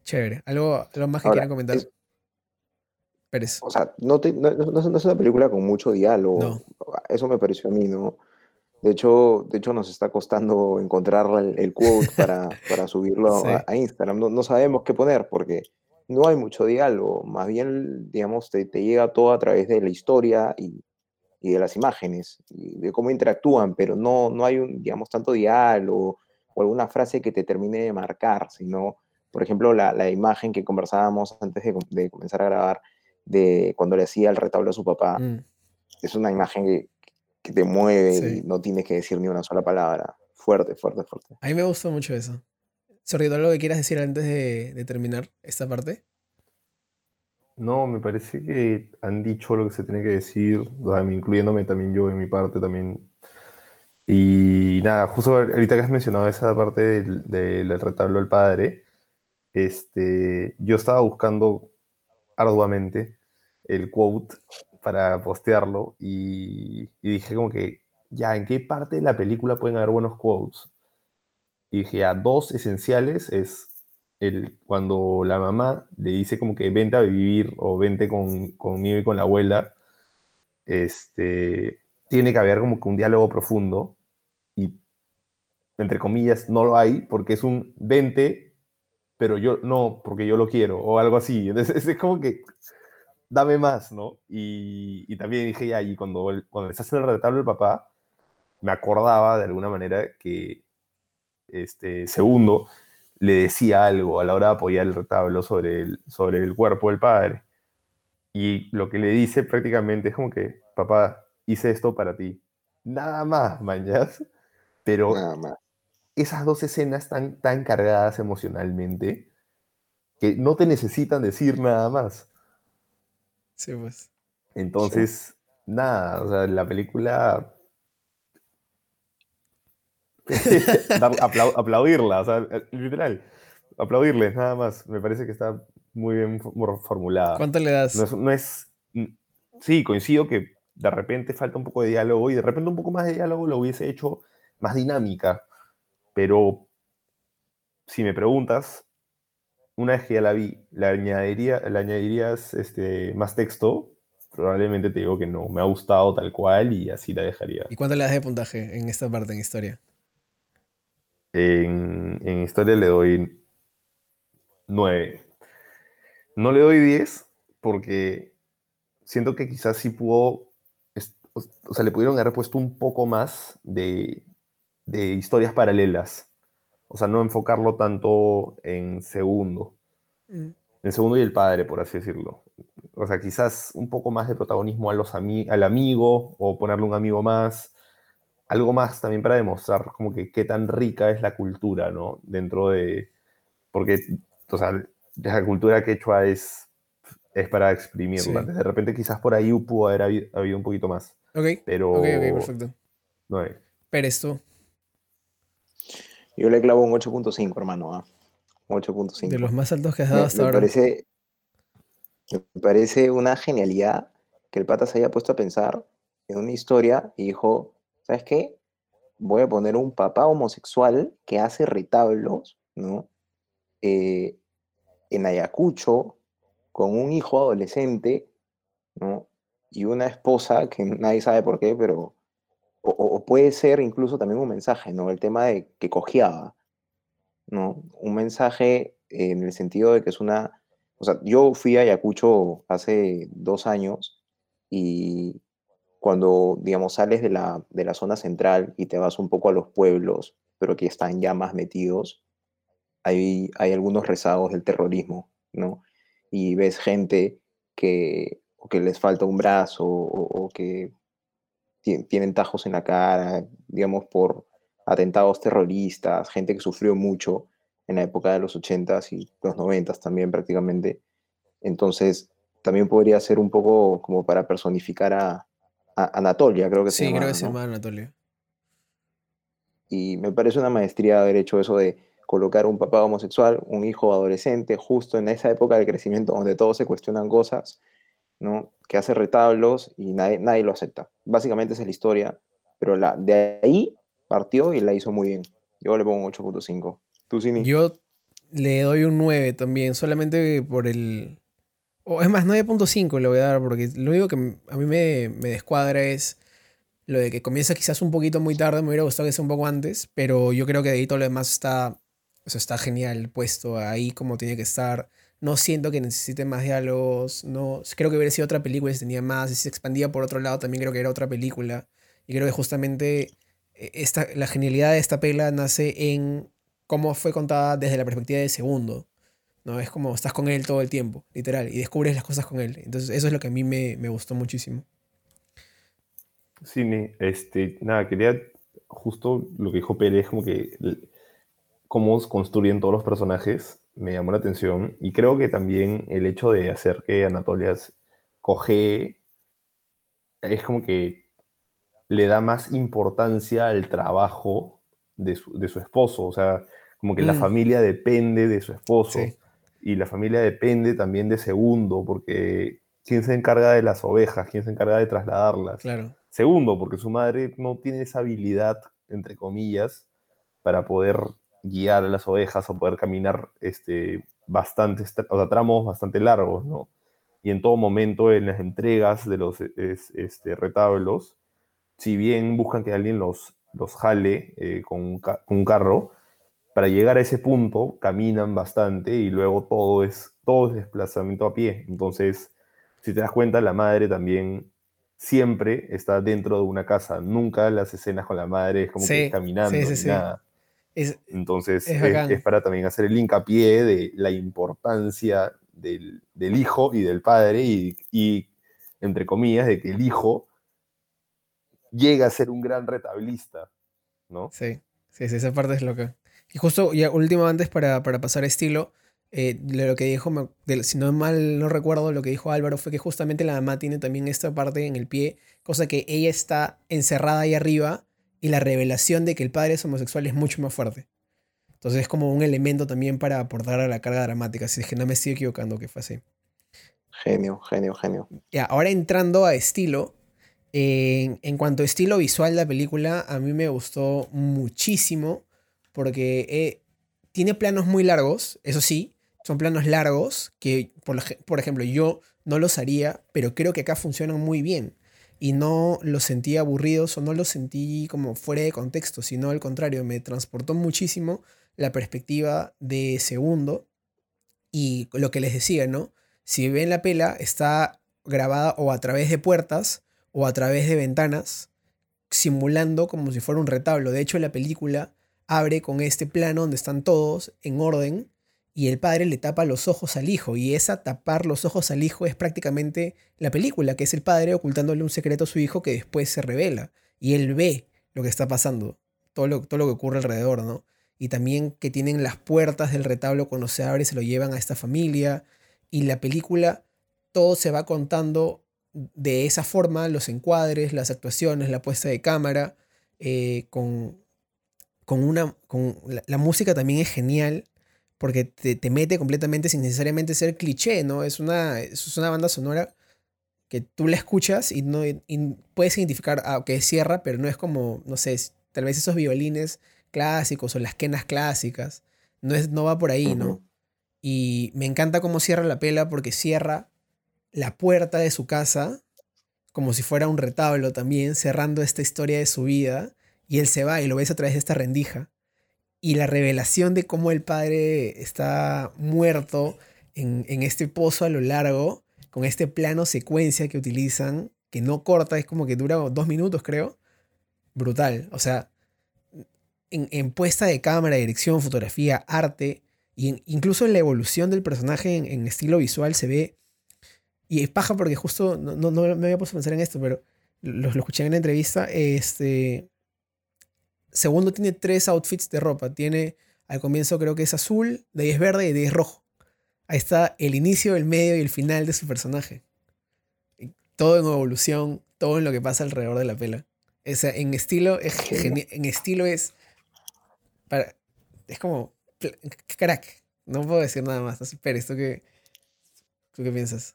Chévere. ¿Algo, algo más que quieran comentar? Pérez. O sea, no, no, es una película con mucho diálogo. Eso me pareció a mí, ¿no? De hecho, de hecho nos está costando encontrar el, quote para, para subirlo a, a, Instagram. No, no, sabemos qué poner porque no hay mucho diálogo, más bien, digamos, te, llega todo a través de la historia y, de las imágenes, y de cómo interactúan, pero no, no hay, un, digamos, tanto diálogo o alguna frase que te termine de marcar, sino, por ejemplo, la, imagen que conversábamos antes de, comenzar a grabar, de cuando le hacía el retablo a su papá, mm. es una imagen que, te mueve y no tienes que decir ni una sola palabra. Fuerte, fuerte, fuerte. A mí me gustó mucho eso. Sorry, ¿algo que quieras decir antes de, terminar esta parte? No, me parece que han dicho lo que se tiene que decir, incluyéndome también yo en mi parte también. Y nada, justo ahorita que has mencionado esa parte del, retablo del padre, este, yo estaba buscando arduamente el quote para postearlo y, dije como que, ya, ¿en qué parte de la película pueden haber buenos quotes? Y dije, ya, dos esenciales es el, cuando la mamá le dice como que vente a vivir o vente con, conmigo y con la abuela, este, tiene que haber como que un diálogo profundo y, entre comillas, no lo hay porque es un vente, pero yo no, porque yo lo quiero o algo así. Entonces es como que dame más, ¿no? Y, y también dije, ya, y cuando, cuando les hace el retablo el papá, me acordaba de alguna manera que este, segundo le decía algo a la hora de apoyar el retablo sobre el, sobre el cuerpo del padre. Y lo que le dice prácticamente es como que, papá, hice esto para ti. Nada más, mañas. Pero esas dos escenas están tan cargadas emocionalmente que no te necesitan decir nada más. Sí, pues. Entonces, nada, o sea, la película aplaudirla, o sea, eh, literal, aplaudirles nada más. Me parece que está muy bien formulada. ¿Cuánto le das? No es, sí, coincido que de repente falta un poco de diálogo y de repente un poco más de diálogo lo hubiese hecho más dinámica, pero si me preguntas, una vez que ya la vi, ¿le, añadiría, ¿le añadirías este, más texto? Probablemente te digo que no, me ha gustado tal cual y así la dejaría. ¿Y cuánto le das de puntaje en esta parte en historia? En, historia le doy 9. No le doy 10 porque siento que quizás sí pudo, o sea, le pudieron haber puesto un poco más de, historias paralelas. O sea, no enfocarlo tanto en segundo. Mm. En segundo y el padre, por así decirlo. O sea, quizás un poco más de protagonismo a los al amigo o ponerle un amigo más algo más también para demostrar como que qué tan rica es la cultura, ¿no? Dentro de, porque, o sea, la cultura quechua es, es para exprimirla. Sí. De repente quizás por ahí pudo haber habi- habido, un poquito más, Ok. pero... Ok, ok, perfecto. No es. Pérez, tú, Yo le clavo un 8.5, hermano. ¿ah? 8.5. de los más altos que has Me, dado hasta me ahora. parece, me parece una genialidad que el pata se haya puesto a pensar en una historia y dijo, ¿sabes qué? Voy a poner un papá homosexual que hace retablos, ¿no? Eh, en Ayacucho, con un hijo adolescente, ¿no? Y una esposa que nadie sabe por qué, pero... O, o- o puede ser incluso también un mensaje, ¿no? El tema de que cojeaba, ¿no? Un mensaje en el sentido de que es una... O sea, yo fui a Ayacucho hace dos años y cuando, digamos, sales de la, de la zona central y te vas un poco a los pueblos, pero que están ya más metidos, hay, hay algunos rezagos del terrorismo, ¿no? Y ves gente que, o que les falta un brazo o, que tienen tajos en la cara, digamos, por atentados terroristas, gente que sufrió mucho en la época de los 80s y los 90s también prácticamente. Entonces, también podría ser un poco como para personificar a, a Anatolia, creo que se Sí, creo que se llama Anatolio. Y me parece una maestría haber hecho eso de colocar un papá homosexual, un hijo adolescente, justo en esa época del crecimiento donde todos se cuestionan cosas, ¿no? Que hace retablos y nadie, nadie lo acepta. Básicamente esa es la historia, pero la, de ahí partió y la hizo muy bien. Yo le pongo un 8.5. ¿Tú, Cini? Yo le doy un 9 también, solamente por el... O es más, 9.5 le voy a dar, porque lo único que a mí me, me descuadra es lo de que comienza quizás un poquito muy tarde, me hubiera gustado que sea un poco antes, pero yo creo que de ahí todo lo demás está, o sea, está genial puesto ahí como tiene que estar. No siento que necesite más diálogos, no, creo que hubiera sido otra película si tenía más, si se expandía por otro lado también creo que era otra película. Y creo que justamente eh, esta, la genialidad de esta pela nace en cómo fue contada desde la perspectiva del segundo. ¿no? Es como estás con él todo el tiempo, literal, y descubres las cosas con él. Entonces, eso es lo que a mí me, me gustó muchísimo. Cine, este, nada, quería justo lo que dijo Pérez, como que cómo construyen todos los personajes, me llamó la atención. Y creo que también el hecho de hacer que Anatolia coge es como que le da más importancia al trabajo de su, de su esposo. O sea, como que la Mm. familia depende de su esposo. Sí. Y la familia depende también de Segundo, porque ¿quién se encarga de las ovejas? ¿Quién se encarga de trasladarlas? Claro. Segundo, porque su madre no tiene esa habilidad, entre comillas, para poder guiar a las ovejas o poder caminar este, bastantes, o sea, tramos bastante largos, ¿no? Y en todo momento en las entregas de los es- este, retablos, si bien buscan que alguien los, los jale eh, con, un con un carro, para llegar a ese punto caminan bastante y luego todo es, todo es desplazamiento a pie. Entonces, si te das cuenta, la madre también siempre está dentro de una casa. Nunca las escenas con la madre es como Sí, que caminando sí, sí. nada. Es, Entonces, Es es, bacán. es para también hacer el hincapié de la importancia del, del hijo y del padre y, y, entre comillas, de que el hijo llega a ser un gran retablista, ¿no? Sí, sí, sí, esa parte es loca. Y justo, ya último antes para, para pasar a estilo, eh, lo que dijo, si no mal no recuerdo, lo que dijo Álvaro fue que justamente la mamá tiene también esta parte en el pie, cosa que ella está encerrada ahí arriba y la revelación de que el padre es homosexual es mucho más fuerte. Entonces es como un elemento también para aportar a la carga dramática, si es que no me estoy equivocando que fue así. Genio, genio, genio. Ya, ahora entrando a estilo, en, en cuanto a estilo visual de la película, a mí me gustó muchísimo porque eh, tiene planos muy largos, eso sí, son planos largos que, por, por ejemplo, yo no los haría, pero creo que acá funcionan muy bien. Y no los sentí aburridos o no los sentí como fuera de contexto, sino al contrario, me transportó muchísimo la perspectiva de segundo y lo que les decía, ¿no? Si ven la pela, está grabada o a través de puertas o a través de ventanas, simulando como si fuera un retablo. De hecho, la película abre con este plano donde están todos en orden y el padre le tapa los ojos al hijo. Y esa tapar los ojos al hijo es prácticamente la película, que es el padre ocultándole un secreto a su hijo que después se revela. Y él ve lo que está pasando, todo lo, todo lo que ocurre alrededor, ¿no? Y también que tienen las puertas del retablo cuando se abre se lo llevan a esta familia. Y la película, todo se va contando de esa forma, los encuadres, las actuaciones, la puesta de cámara, eh, con, con una... Con, la, música también es genial porque te, mete completamente sin necesariamente ser cliché, ¿no? Es una, es una banda sonora que tú la escuchas y, no, puedes identificar, ah, que es sierra, pero no es como, no sé, tal vez esos violines clásicos o las quenas clásicas. No, es, no va por ahí, ¿no? Y me encanta cómo cierra la pela porque cierra la puerta de su casa como si fuera un retablo también, cerrando esta historia de su vida. Y él se va y lo ves a través de esta rendija. Y la revelación de cómo el padre está muerto en, en este pozo a lo largo con este plano secuencia que utilizan, que no corta, es como que dura dos minutos, creo. Brutal. O sea, en, puesta de cámara, dirección, fotografía, arte, y incluso en la evolución del personaje en, estilo visual se ve. Y es paja porque justo no, no, me había puesto a pensar en esto, pero lo, lo escuché en la entrevista. Este. Segundo tiene tres outfits de ropa. Tiene al comienzo creo que es azul, de ahí es verde y de ahí es rojo. Ahí está el inicio, el medio y el final de su personaje. Todo en evolución, todo en lo que pasa alrededor de la pela. O sea, en estilo es en estilo es para, es como crack. No puedo decir nada más. Pero esto que ¿tú qué piensas?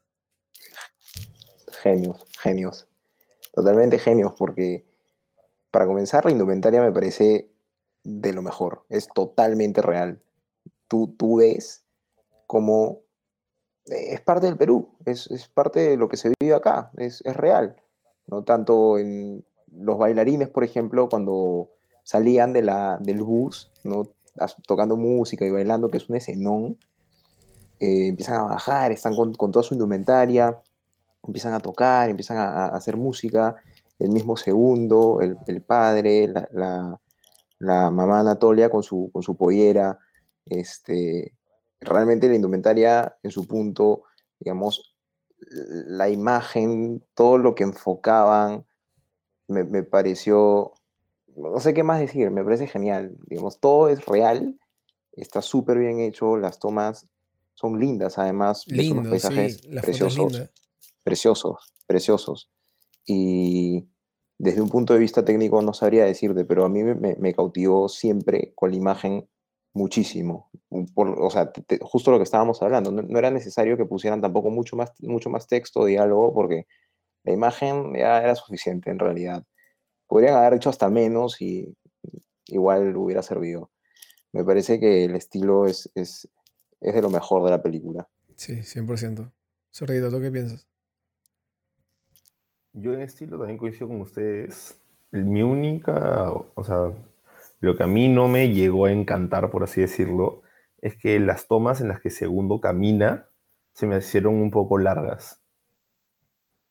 Genios, genios. Totalmente genios porque para comenzar la indumentaria me parece de lo mejor. Es totalmente real. Tú, tú ves como eh, es parte del Perú, es, parte de lo que se vive acá, es, real. No tanto en los bailarines, por ejemplo, cuando salían de la, del bus, ¿no? tocando música y bailando, que es un escenón, eh, empiezan a bajar, están con, toda su indumentaria, empiezan a tocar, empiezan a, hacer música, el mismo segundo, el, padre, la, la, mamá Anatolia con su, con su pollera, este, realmente la indumentaria en su punto, digamos, la imagen, todo lo que enfocaban, me, pareció, no sé qué más decir, me parece genial. Digamos, todo es real, está súper bien hecho, las tomas son lindas, además, son unos paisajes preciosos, preciosos, preciosos. Y desde un punto de vista técnico no sabría decirte, pero a mí me, me cautivó siempre con la imagen muchísimo. o sea, justo lo que estábamos hablando, no, era necesario que pusieran tampoco mucho más, mucho más texto, diálogo, porque la imagen ya era suficiente en realidad. Podrían haber hecho hasta menos y igual hubiera servido. Me parece que el estilo es, es, es de lo mejor de la película. Sí, 100%. Sorrido, ¿tú qué piensas? Yo en estilo también coincido con ustedes. Mi única, o sea, lo que a mí no me llegó a encantar, por así decirlo, es que las tomas en las que Segundo camina se me hicieron un poco largas.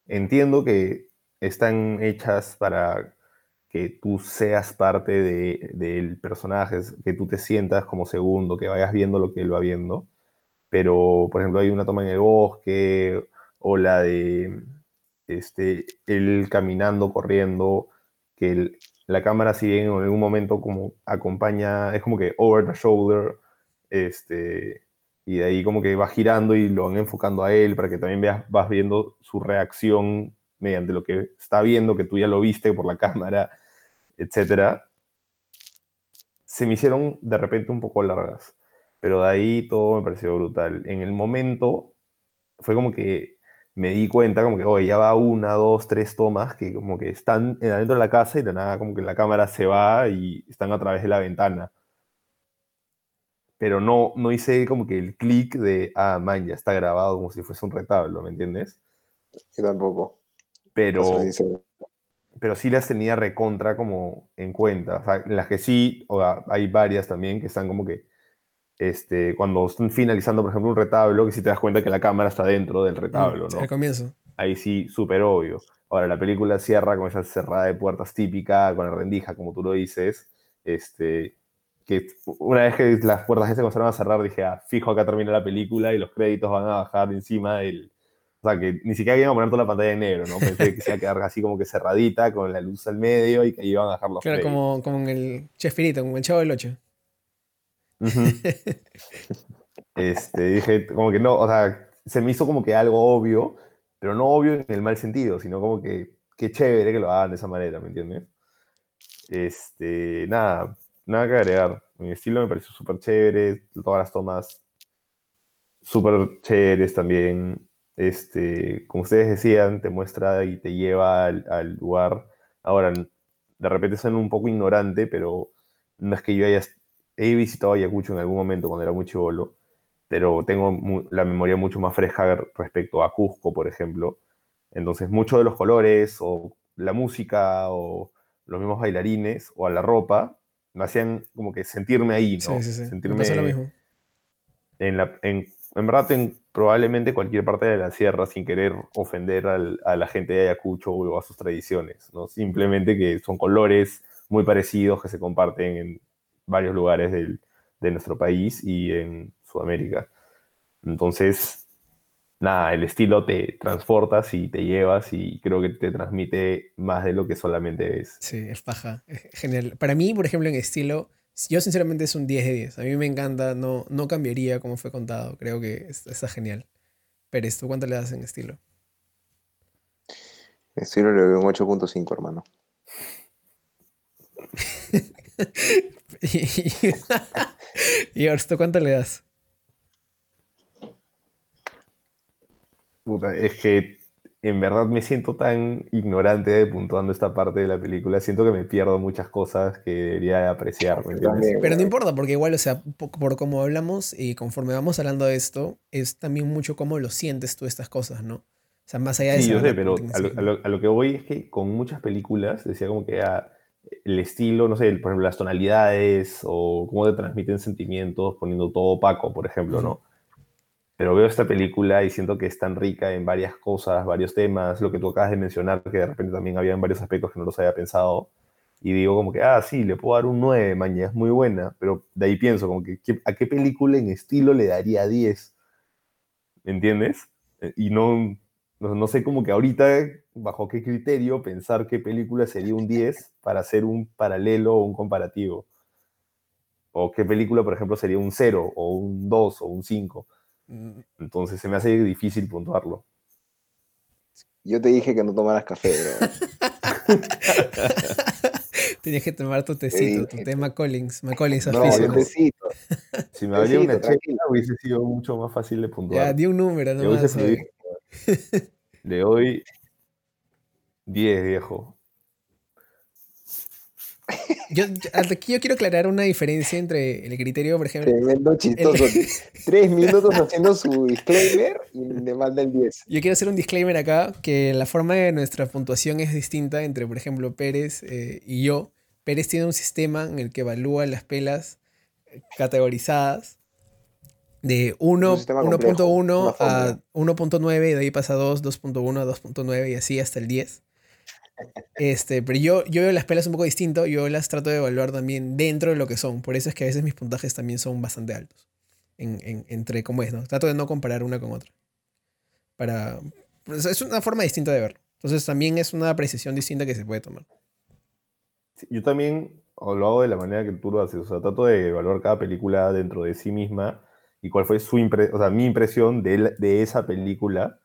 Entiendo que están hechas para que tú seas parte del personaje, que tú te sientas como segundo, que vayas viendo lo que él va viendo. Pero, por ejemplo, hay una toma en el bosque, o la de este, él caminando, corriendo, que la cámara sigue en algún momento como acompaña, es como que over the shoulder, este, y de ahí como que va girando y lo van enfocando a él para que también veas, vas viendo su reacción mediante lo que está viendo, que tú ya lo viste por la cámara, etc. Se me hicieron de repente un poco largas, pero de ahí todo me pareció brutal. En el momento fue como que me di cuenta como que, oye, ya va una, dos, tres tomas que como que están adentro de la casa y de nada como que la cámara se va y están a través de la ventana. Pero no, no hice como que el clic de, ah, man, ya está grabado como si fuese un retablo, ¿me entiendes? Yo tampoco. Pero, pero sí las tenía recontra como en cuenta. O sea, en las que sí, o hay varias también que están como que este, cuando están finalizando, por ejemplo, un retablo, que si te das cuenta que la cámara está dentro del retablo, ¿no? Al comienzo. Ahí sí, súper obvio. Ahora, la película cierra con esa cerrada de puertas típica, con la rendija, como tú lo dices. Este, que una vez que las puertas se comenzaron a cerrar, dije, ah, fijo, acá termina la película y los créditos van a bajar encima del, O sea, que ni siquiera iban a poner toda la pantalla en negro, ¿no? Pensé que se iba a quedar así como que cerradita, con la luz al medio y que iban a dejar los Claro, frames. como, como en el Chespirito, como el Chavo del 8. Ujú. Este, dije, como que no, o sea, se me hizo como que algo obvio, pero no obvio en el mal sentido, sino como que qué chévere que lo hagan de esa manera, ¿me entiendes? Este, nada, nada que agregar. Mi estilo me pareció súper chévere, todas las tomas súper chéveres también. Este, como ustedes decían, te muestra y te lleva al, lugar. Ahora, de repente suena un poco ignorante, pero no es que yo haya he visitado Ayacucho en algún momento cuando era muy chivolo, pero tengo mu- la memoria mucho más fresca respecto a Cusco, por ejemplo. Entonces, muchos de los colores, o la música, o los mismos bailarines, o a la ropa, me hacían como que sentirme ahí, ¿no? Sí, sí, sí. Me Sentirme lo mismo. en, la, en, en verdad en probablemente cualquier parte de la sierra sin querer ofender al- a la gente de Ayacucho o a sus tradiciones, ¿no? Simplemente que son colores muy parecidos que se comparten en varios lugares del- de nuestro país y en Sudamérica. Entonces, nada, el estilo te transportas y te llevas y creo que te transmite más de lo que solamente ves. Sí, es paja. Es genial. Para mí, por ejemplo, en estilo, yo sinceramente es un 10 de 10. A mí me encanta, no, no cambiaría como fue contado. Creo que es- está genial. Pérez, ¿tú cuánto le das en estilo? Estilo le doy un 8.5, hermano. y Ors, ¿tú cuánto le das? Puta, es que en verdad me siento tan ignorante de puntuando esta parte de la película. Siento que me pierdo muchas cosas que debería apreciar, ¿me entiendes? También, Pero no importa, porque igual, o sea, po- por cómo hablamos y conforme vamos hablando de esto, es también mucho cómo lo sientes tú estas cosas, ¿no? O sea, más allá de Sí, yo saber sé, pero a lo, tecnicismo. a lo- a lo que voy es que con muchas películas decía como que ah, el estilo, no sé, por ejemplo, las tonalidades o cómo te transmiten sentimientos poniendo todo opaco, por ejemplo, ¿no? Pero veo esta película y siento que es tan rica en varias cosas, varios temas, lo que tú acabas de mencionar, que de repente también había varios aspectos que no los había pensado. Y digo como que, ah, sí, le puedo dar un 9, mañana es muy buena, pero de ahí pienso como que, ¿qué- ¿a qué película en estilo le daría 10? ¿Me entiendes? Eh, Y no, no, no sé como que ahorita, bajo qué criterio, pensar qué película sería un 10 para hacer un paralelo o un comparativo. O qué película, por ejemplo, sería un 0 o un 2 o un 5. Mm, Entonces se me hace difícil puntuarlo. Yo te dije que no tomaras café, bro. Tenías que tomar tu tecito, tu té McCollins, McCollins No, oficio. yo tecito. Si me valía una tranquilo. hubiese sido mucho más fácil de Ya, puntuar. di un número nomás. pedido- Le doy 10, viejo. Yo, aquí yo quiero aclarar una diferencia entre el criterio, por ejemplo. Tremendo chistoso. Tres minutos haciendo su disclaimer y le manda el 10. Yo quiero hacer un disclaimer acá, que la forma de nuestra puntuación es distinta entre, por ejemplo, Pérez eh, y yo. Pérez tiene un sistema en el que evalúa las pelas eh, categorizadas de 1 Un sistema complejo, 1.1 una a fórmula. 1.9 y de ahí pasa a 2, 2.1 a 2.9 y así hasta el 10. Este, pero yo, yo veo las pelas un poco distinto, yo las trato de evaluar también dentro de lo que son. Por eso es que a veces mis puntajes también son bastante altos. En, en- entre cómo es, ¿no? Trato de no comparar una con otra. Para. pues, es una forma distinta de verlo. Entonces también es una apreciación distinta que se puede tomar. Yo también lo hago de la manera que tú lo haces. O sea, trato de evaluar cada película dentro de sí misma y cuál fue su o sea, mi impresión de, de esa película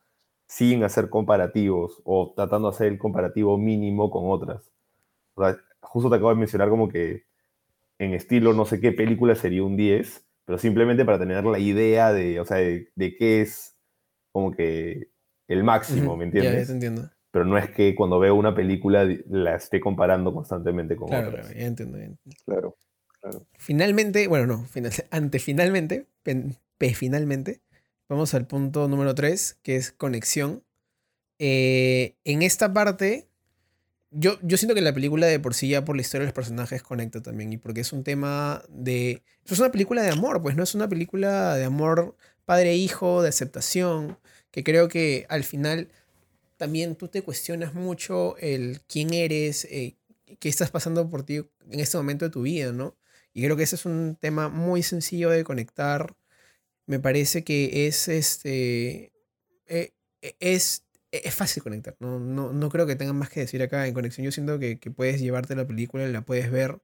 sin hacer comparativos o tratando de hacer el comparativo mínimo con otras. O sea, justo te acabo de mencionar como que en estilo no sé qué película sería un 10, pero simplemente para tener la idea de, o sea, de, de qué es como que el máximo, ¿me Ya, ya entiendes? te entiendo. pero no es que cuando veo una película la esté comparando constantemente con Claro, otras. claro, ya entiendo. ya entiendo. Claro, claro. Finalmente, bueno, no, final, antefinalmente, pen- pe- finalmente, vamos al punto número 3, que es conexión. Eh, en esta parte, yo, yo siento que la película de por sí, ya por la historia de los personajes, conecta también. Y porque es un tema de. Es una película de amor, pues no es una película de amor padre-hijo, de aceptación. Que creo que al final también tú te cuestionas mucho el quién eres, eh, qué estás pasando por ti en este momento de tu vida, ¿no? Y creo que ese es un tema muy sencillo de conectar. Me parece que es este. eh, e, es, e, es fácil conectar. No, no, no creo que tengan más que decir acá en conexión. Yo siento que, que puedes llevarte la película, la puedes ver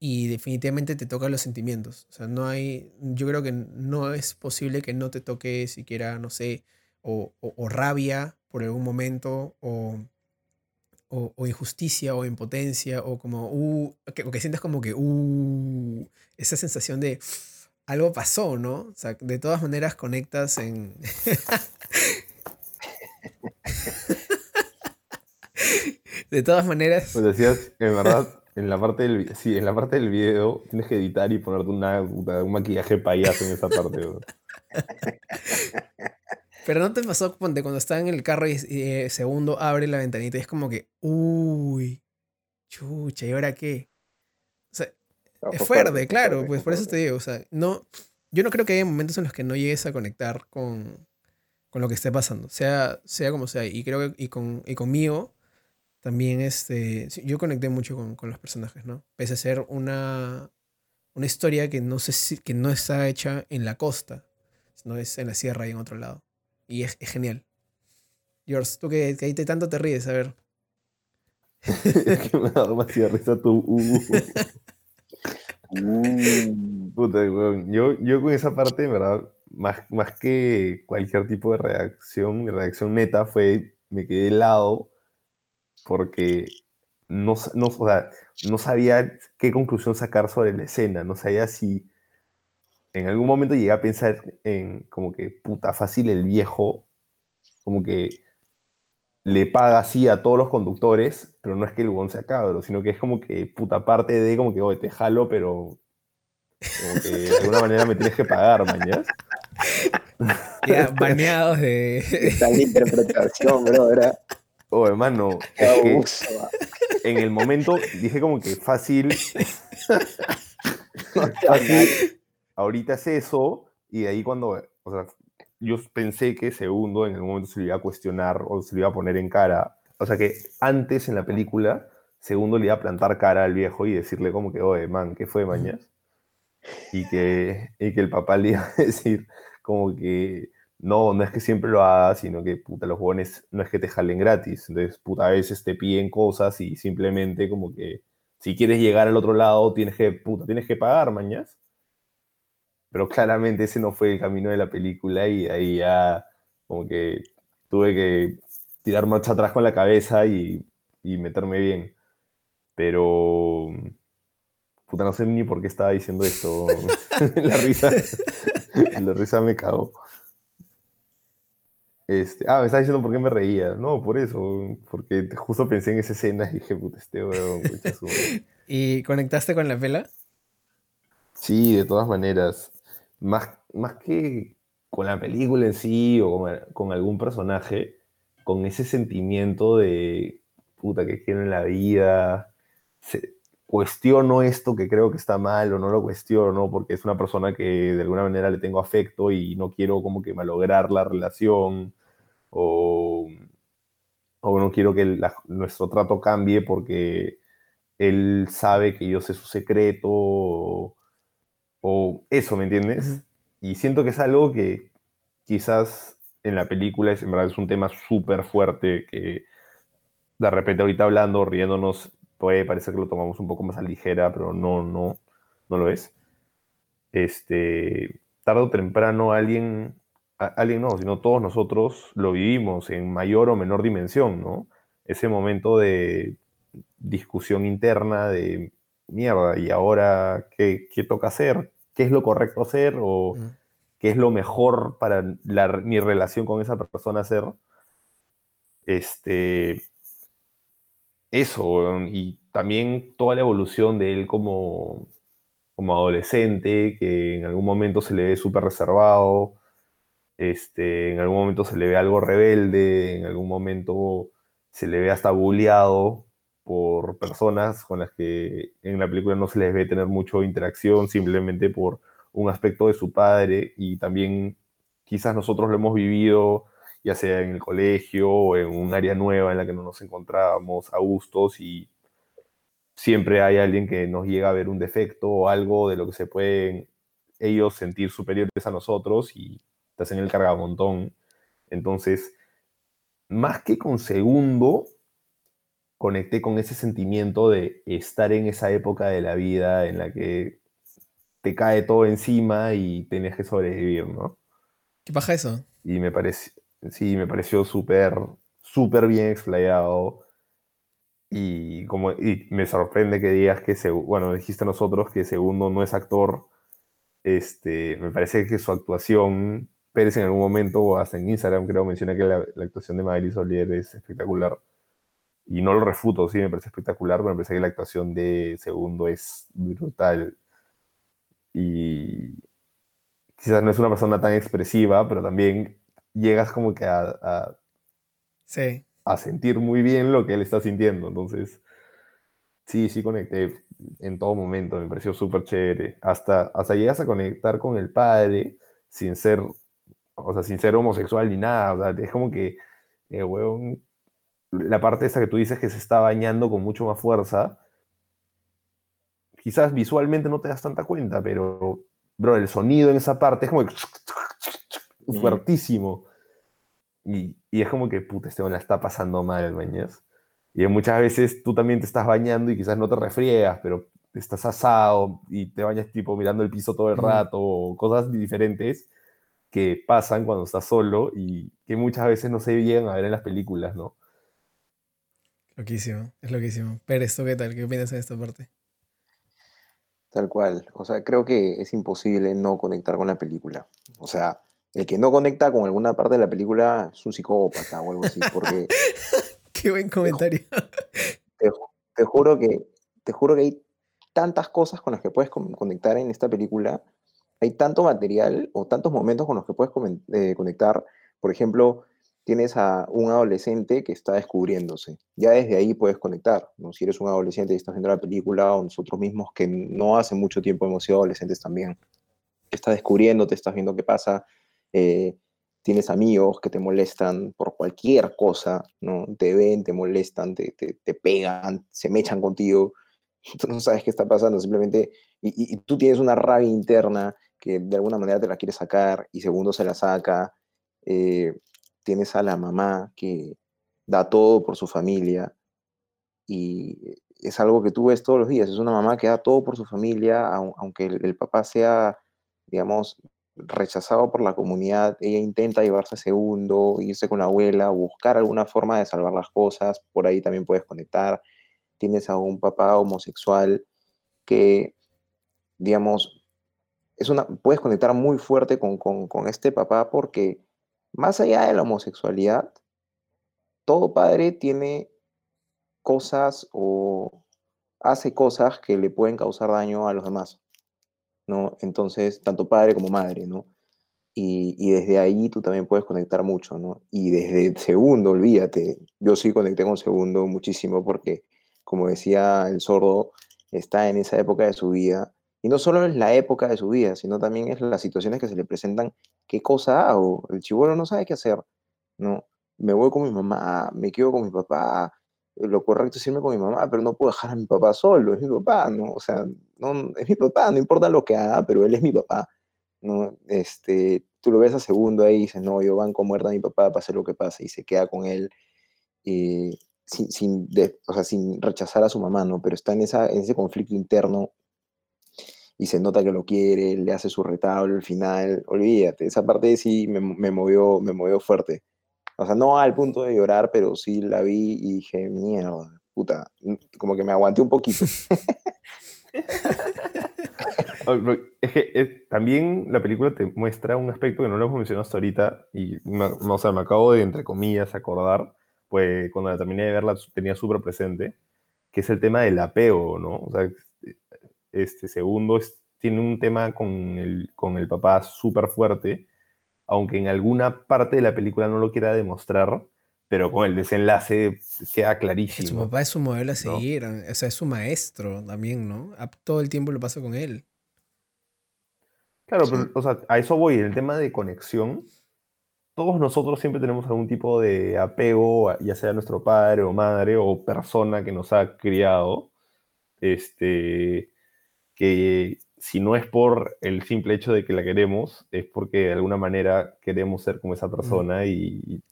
y definitivamente te toca los sentimientos. O sea, no hay, yo creo que no es posible que no te toque siquiera, no sé, o, o- rabia por algún momento, o, o, o injusticia, o impotencia, o como, uh, que, o que sientas como que, uh, esa sensación de algo pasó, ¿no? O sea, de todas maneras conectas en... de todas maneras... Pues decías, en verdad, en la parte del, sí, en la parte del video tienes que editar y ponerte una, puta, un maquillaje payaso en esa parte. Pero no te pasó ponte, cuando estaba en el carro y, y, eh, segundo abre la ventanita y es como que, uy, chucha, ¿y ahora qué? Es fue fuerte, fue claro, pues por eso te digo, o sea, no, yo no creo que haya momentos en los que no llegues a conectar con, con lo que esté pasando, sea, sea como sea, y creo que y, con, y conmigo también, este, yo conecté mucho con, con los personajes, ¿no? Pese a ser una, una historia que no sé si, que no está hecha en la costa, no es en la sierra y en otro lado. Y es, es genial. George, tú que, que ahí te tanto te ríes, a ver. es que me da demasiada risa tu. uh, Mm, puta, weón. Yo, yo con esa parte, verdad, más, más que cualquier tipo de reacción, mi reacción neta fue, me quedé helado porque no, no, o sea, no sabía qué conclusión sacar sobre la escena, no sabía si en algún momento llegué a pensar en como que puta fácil el viejo, como que le paga así a todos los conductores, pero no es que el huevón sea cabro, sino que es como que puta parte de como que, oye, te jalo, pero como que de alguna manera me tienes que pagar, mañas. Ya, baneados de. Esta interpretación, bro, era Oh, hermano, es que en el momento dije como que fácil, fácil, ahorita es eso, y de ahí cuando, o sea, yo pensé que segundo en algún momento se lo iba a cuestionar o se lo iba a poner en cara. O sea que antes en la película, segundo le iba a plantar cara al viejo y decirle como que, oye, man, ¿qué fue, mañas? Y que, y que el papá le iba a decir como que, no, no es que siempre lo hagas, sino que, puta, los jóvenes no es que te jalen gratis. Entonces, puta, a veces te piden cosas y simplemente como que, si quieres llegar al otro lado, tienes que, puta, tienes que pagar, mañas. Pero claramente ese no fue el camino de la película y de ahí ya como que tuve que tirar marcha atrás con la cabeza y, y meterme bien. Pero, puta, no sé ni por qué estaba diciendo esto. la risa, la risa me cagó. Este, ah, me estaba diciendo por qué me reía. No, por eso, porque justo pensé en esa escena y dije, puta, este weón, concha su madre". ¿Y conectaste con la pela? Sí, de todas maneras. Más, más que con la película en sí o con, algún personaje, con ese sentimiento de puta que quiero en la vida, cuestiono esto que creo que está mal o no lo cuestiono porque es una persona que de alguna manera le tengo afecto y no quiero como que malograr la relación o, o no quiero que nuestro trato cambie porque él sabe que yo sé su secreto o, o eso, ¿me entiendes? Y siento que es algo que quizás en la película es, en verdad es un tema súper fuerte que de repente ahorita hablando, riéndonos, puede parecer que lo tomamos un poco más a ligera, pero no, no, no lo es. Este, tarde o temprano alguien, a- alguien no, sino todos nosotros lo vivimos en mayor o menor dimensión, ¿no? Ese momento de discusión interna de mierda, ¿y ahora qué, qué toca hacer? ¿Qué es lo correcto hacer? ¿O qué es lo mejor para la- mi relación con esa persona hacer? Este, eso, y también toda la evolución de él como, como adolescente, que en algún momento se le ve súper reservado, este, en algún momento se le ve algo rebelde, en algún momento se le ve hasta bulleado por personas con las que en la película no se les ve tener mucha interacción, simplemente por un aspecto de su padre, y también quizás nosotros lo hemos vivido ya sea en el colegio o en un área nueva en la que no nos encontrábamos a gustos y siempre hay alguien que nos llega a ver un defecto o algo de lo que se pueden ellos sentir superiores a nosotros y te hacen el cargamontón. Entonces, más que con segundo, conecté con ese sentimiento de estar en esa época de la vida en la que te cae todo encima y tienes que sobrevivir, ¿no? ¿Qué pasa eso? Y me pareció, sí, me pareció súper, súper bien explayado. Y, como, y me sorprende que digas que, bueno, dijiste a nosotros que Segundo no es actor. Este, me parece que su actuación, Pérez en algún momento, o hasta en Instagram creo, menciona que la, actuación de Magali Solier es espectacular. Y no lo refuto, sí, me parece espectacular, pero me parece que la actuación de Segundo es brutal. Y quizás no es una persona tan expresiva, pero también llegas como que a, a sí a sentir muy bien lo que él está sintiendo. Entonces, sí, sí conecté en todo momento, me pareció súper chévere. Hasta, hasta llegas a conectar con el padre sin ser, o sea, sin ser homosexual ni nada. O sea, es como que, eh, la parte esa que tú dices que se está bañando con mucho más fuerza, quizás visualmente no te das tanta cuenta, pero, bro, el sonido en esa parte es como que fuertísimo. Y, es como que, puta, este la está pasando mal, mañas. Y muchas veces tú también te estás bañando y quizás no te refriegas, pero estás asado y te bañas tipo mirando el piso todo el rato o cosas diferentes que pasan cuando estás solo y que muchas veces no se llegan a ver en las películas, ¿no? Loquísimo, es loquísimo. Pérez, ¿tú qué tal? ¿Qué opinas en esta parte? Tal cual. O sea, creo que es imposible no conectar con la película. O sea, el que no conecta con alguna parte de la película es un psicópata o algo así, porque... Qué buen comentario. Te, juro que, te juro que hay tantas cosas con las que puedes conectar en esta película, hay tanto material o tantos momentos con los que puedes eh, conectar. Por ejemplo, tienes a un adolescente que está descubriéndose. Ya desde ahí puedes conectar. ¿no? Si eres un adolescente y estás viendo la película, o nosotros mismos que no hace mucho tiempo hemos sido adolescentes también, estás descubriendo, te estás viendo qué pasa, eh, tienes amigos que te molestan por cualquier cosa, ¿no? Te ven, te molestan, te, te, pegan, se mechan contigo, tú no sabes qué está pasando, simplemente, y, tú tienes una rabia interna que de alguna manera te la quieres sacar y segundo se la saca, eh, tienes a la mamá que da todo por su familia y es algo que tú ves todos los días, es una mamá que da todo por su familia, aunque el papá sea, digamos, rechazado por la comunidad, ella intenta llevarse a segundo, irse con la abuela, buscar alguna forma de salvar las cosas, por ahí también puedes conectar. Tienes a un papá homosexual que, digamos, es una, puedes conectar muy fuerte con, con este papá porque más allá de la homosexualidad, todo padre tiene cosas o hace cosas que le pueden causar daño a los demás. ¿no? Entonces, tanto padre como madre, ¿no? Y, desde ahí tú también puedes conectar mucho, ¿no? Y desde segundo, olvídate, yo sí conecté con segundo muchísimo porque, como decía el sordo, está en esa época de su vida. Y no solo es la época de su vida, sino también es las situaciones que se le presentan, qué cosa hago. El chivolo no sabe qué hacer, ¿no? Me voy con mi mamá, me quedo con mi papá, lo correcto es irme con mi mamá, pero no puedo dejar a mi papá solo, es mi papá, ¿no? O sea, no, es mi papá, no importa lo que haga, pero él es mi papá, ¿no? Este, tú lo ves a segundo ahí y dices, no, yo banco muerta a mi papá, pase lo que pase, y se queda con él eh, sin, sin, o sea, sin rechazar a su mamá, ¿no? Pero está en, esa, en ese conflicto interno y se nota que lo quiere, le hace su retablo al final, olvídate, esa parte sí me, me, movió, me movió fuerte. O sea, no al punto de llorar, pero sí la vi y dije, mierda, puta, como que me aguanté un poquito. es que también la película te muestra un aspecto que no lo hemos mencionado hasta ahorita y no, o sea, me acabo de, entre comillas, acordar, pues cuando la terminé de verla tenía súper presente, que es el tema del apego, ¿no? O sea, este segundo tiene un tema con el, con el papá súper fuerte aunque en alguna parte de la película no lo quiera demostrar, pero con el desenlace queda clarísimo. Su papá es su modelo a seguir, o sea, es su maestro también, ¿no? Todo el tiempo lo pasa con él. Claro, pero o sea, a eso voy, el tema de conexión. Todos nosotros siempre tenemos algún tipo de apego, ya sea nuestro padre o madre o persona que nos ha criado, este, que si no es por el simple hecho de que la queremos, es porque de alguna manera queremos ser como esa persona y,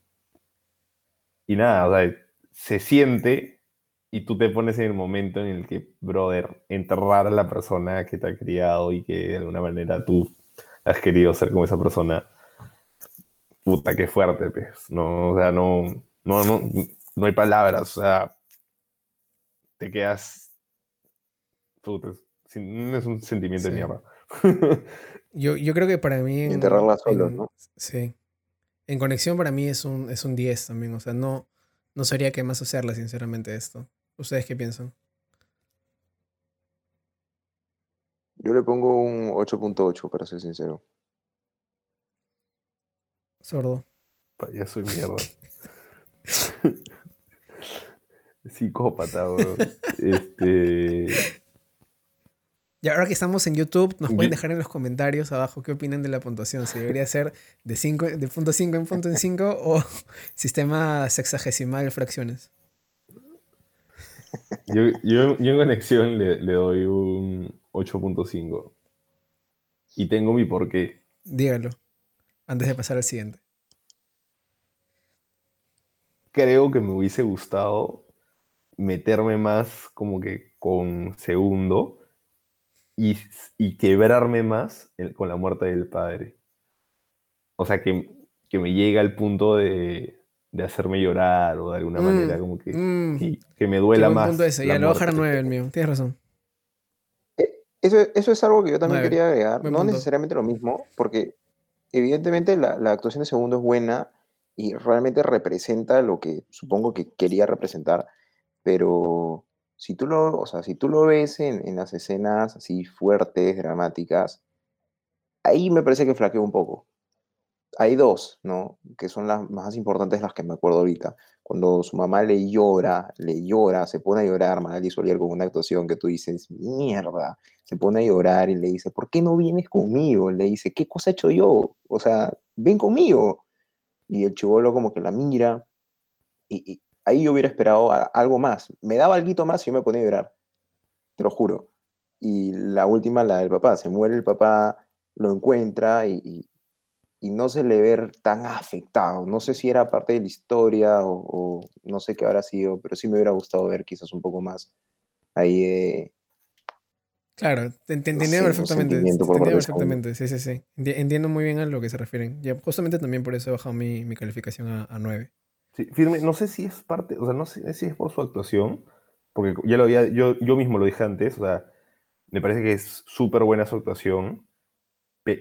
y nada, o sea, se siente y tú te pones en el momento en el que, brother, enterrar a la persona que te ha criado y que de alguna manera tú has querido ser como esa persona. Puta, qué fuerte, pues. No, o sea, no, no, no, no hay palabras, o sea, te quedas. Es un sentimiento de mierda. yo, yo creo que para mí. Enterrarla solo, ¿no? Sí. En conexión para mí es un, es un 10 también. O sea, no, no sabría qué más hacerle, sinceramente, esto. ¿Ustedes qué piensan? Yo le pongo un 8.8, para ser sincero. Sordo. Ya soy mierda. Psicópata, bro. Este. Y ahora que estamos en YouTube, nos pueden dejar en los comentarios abajo qué opinan de la puntuación. Si debería ser de, 5, de punto 5 en punto en 5 o sistema sexagesimal fracciones. Yo, yo, yo en conexión le, le doy un 8.5. Y tengo mi porqué. Dígalo, antes de pasar al siguiente. Creo que me hubiese gustado meterme más como que con segundo y, quebrarme más con la muerte del padre. O sea, que, me llega al punto de, hacerme llorar o de alguna mm, manera como que, mm. que, me duela más. Punto ese. Ya lo bajar a 9 el mío, tienes razón. Eh, eso, eso es algo que yo también quería agregar. no necesariamente lo mismo, porque evidentemente la, la, actuación de segundo es buena y realmente representa lo que supongo que quería representar, pero si tú lo, o sea, si tú lo ves en, las escenas así fuertes, dramáticas, ahí me parece que flaquea un poco. Hay dos, ¿no? Que son las más importantes, las que me acuerdo ahorita. Cuando su mamá le llora, le llora, se pone a llorar, Magali Solier con una actuación que tú dices, mierda, se pone a llorar y le dice, ¿por qué no vienes conmigo? Le dice, ¿qué cosa he hecho yo? O sea, ven conmigo. Y el chivolo como que la mira y, ahí yo hubiera esperado algo más. Me daba algo más y yo me ponía a llorar. Te lo juro. Y la última, la del papá. Se muere el papá, lo encuentra y, no se le ve tan afectado. No sé si era parte de la historia o, no sé qué habrá sido, pero sí me hubiera gustado ver quizás un poco más ahí de... Claro, te, entiendo perfectamente. entiendo perfectamente, sí, sí, sí. Entiendo muy bien a lo que se refieren. Ya, justamente también por eso he bajado mi, mi calificación a, a 9. Sí, firme, no sé si es parte, o sea, no sé si es por su actuación, porque ya lo había, yo, yo mismo lo dije antes, o sea, me parece que es súper buena su actuación,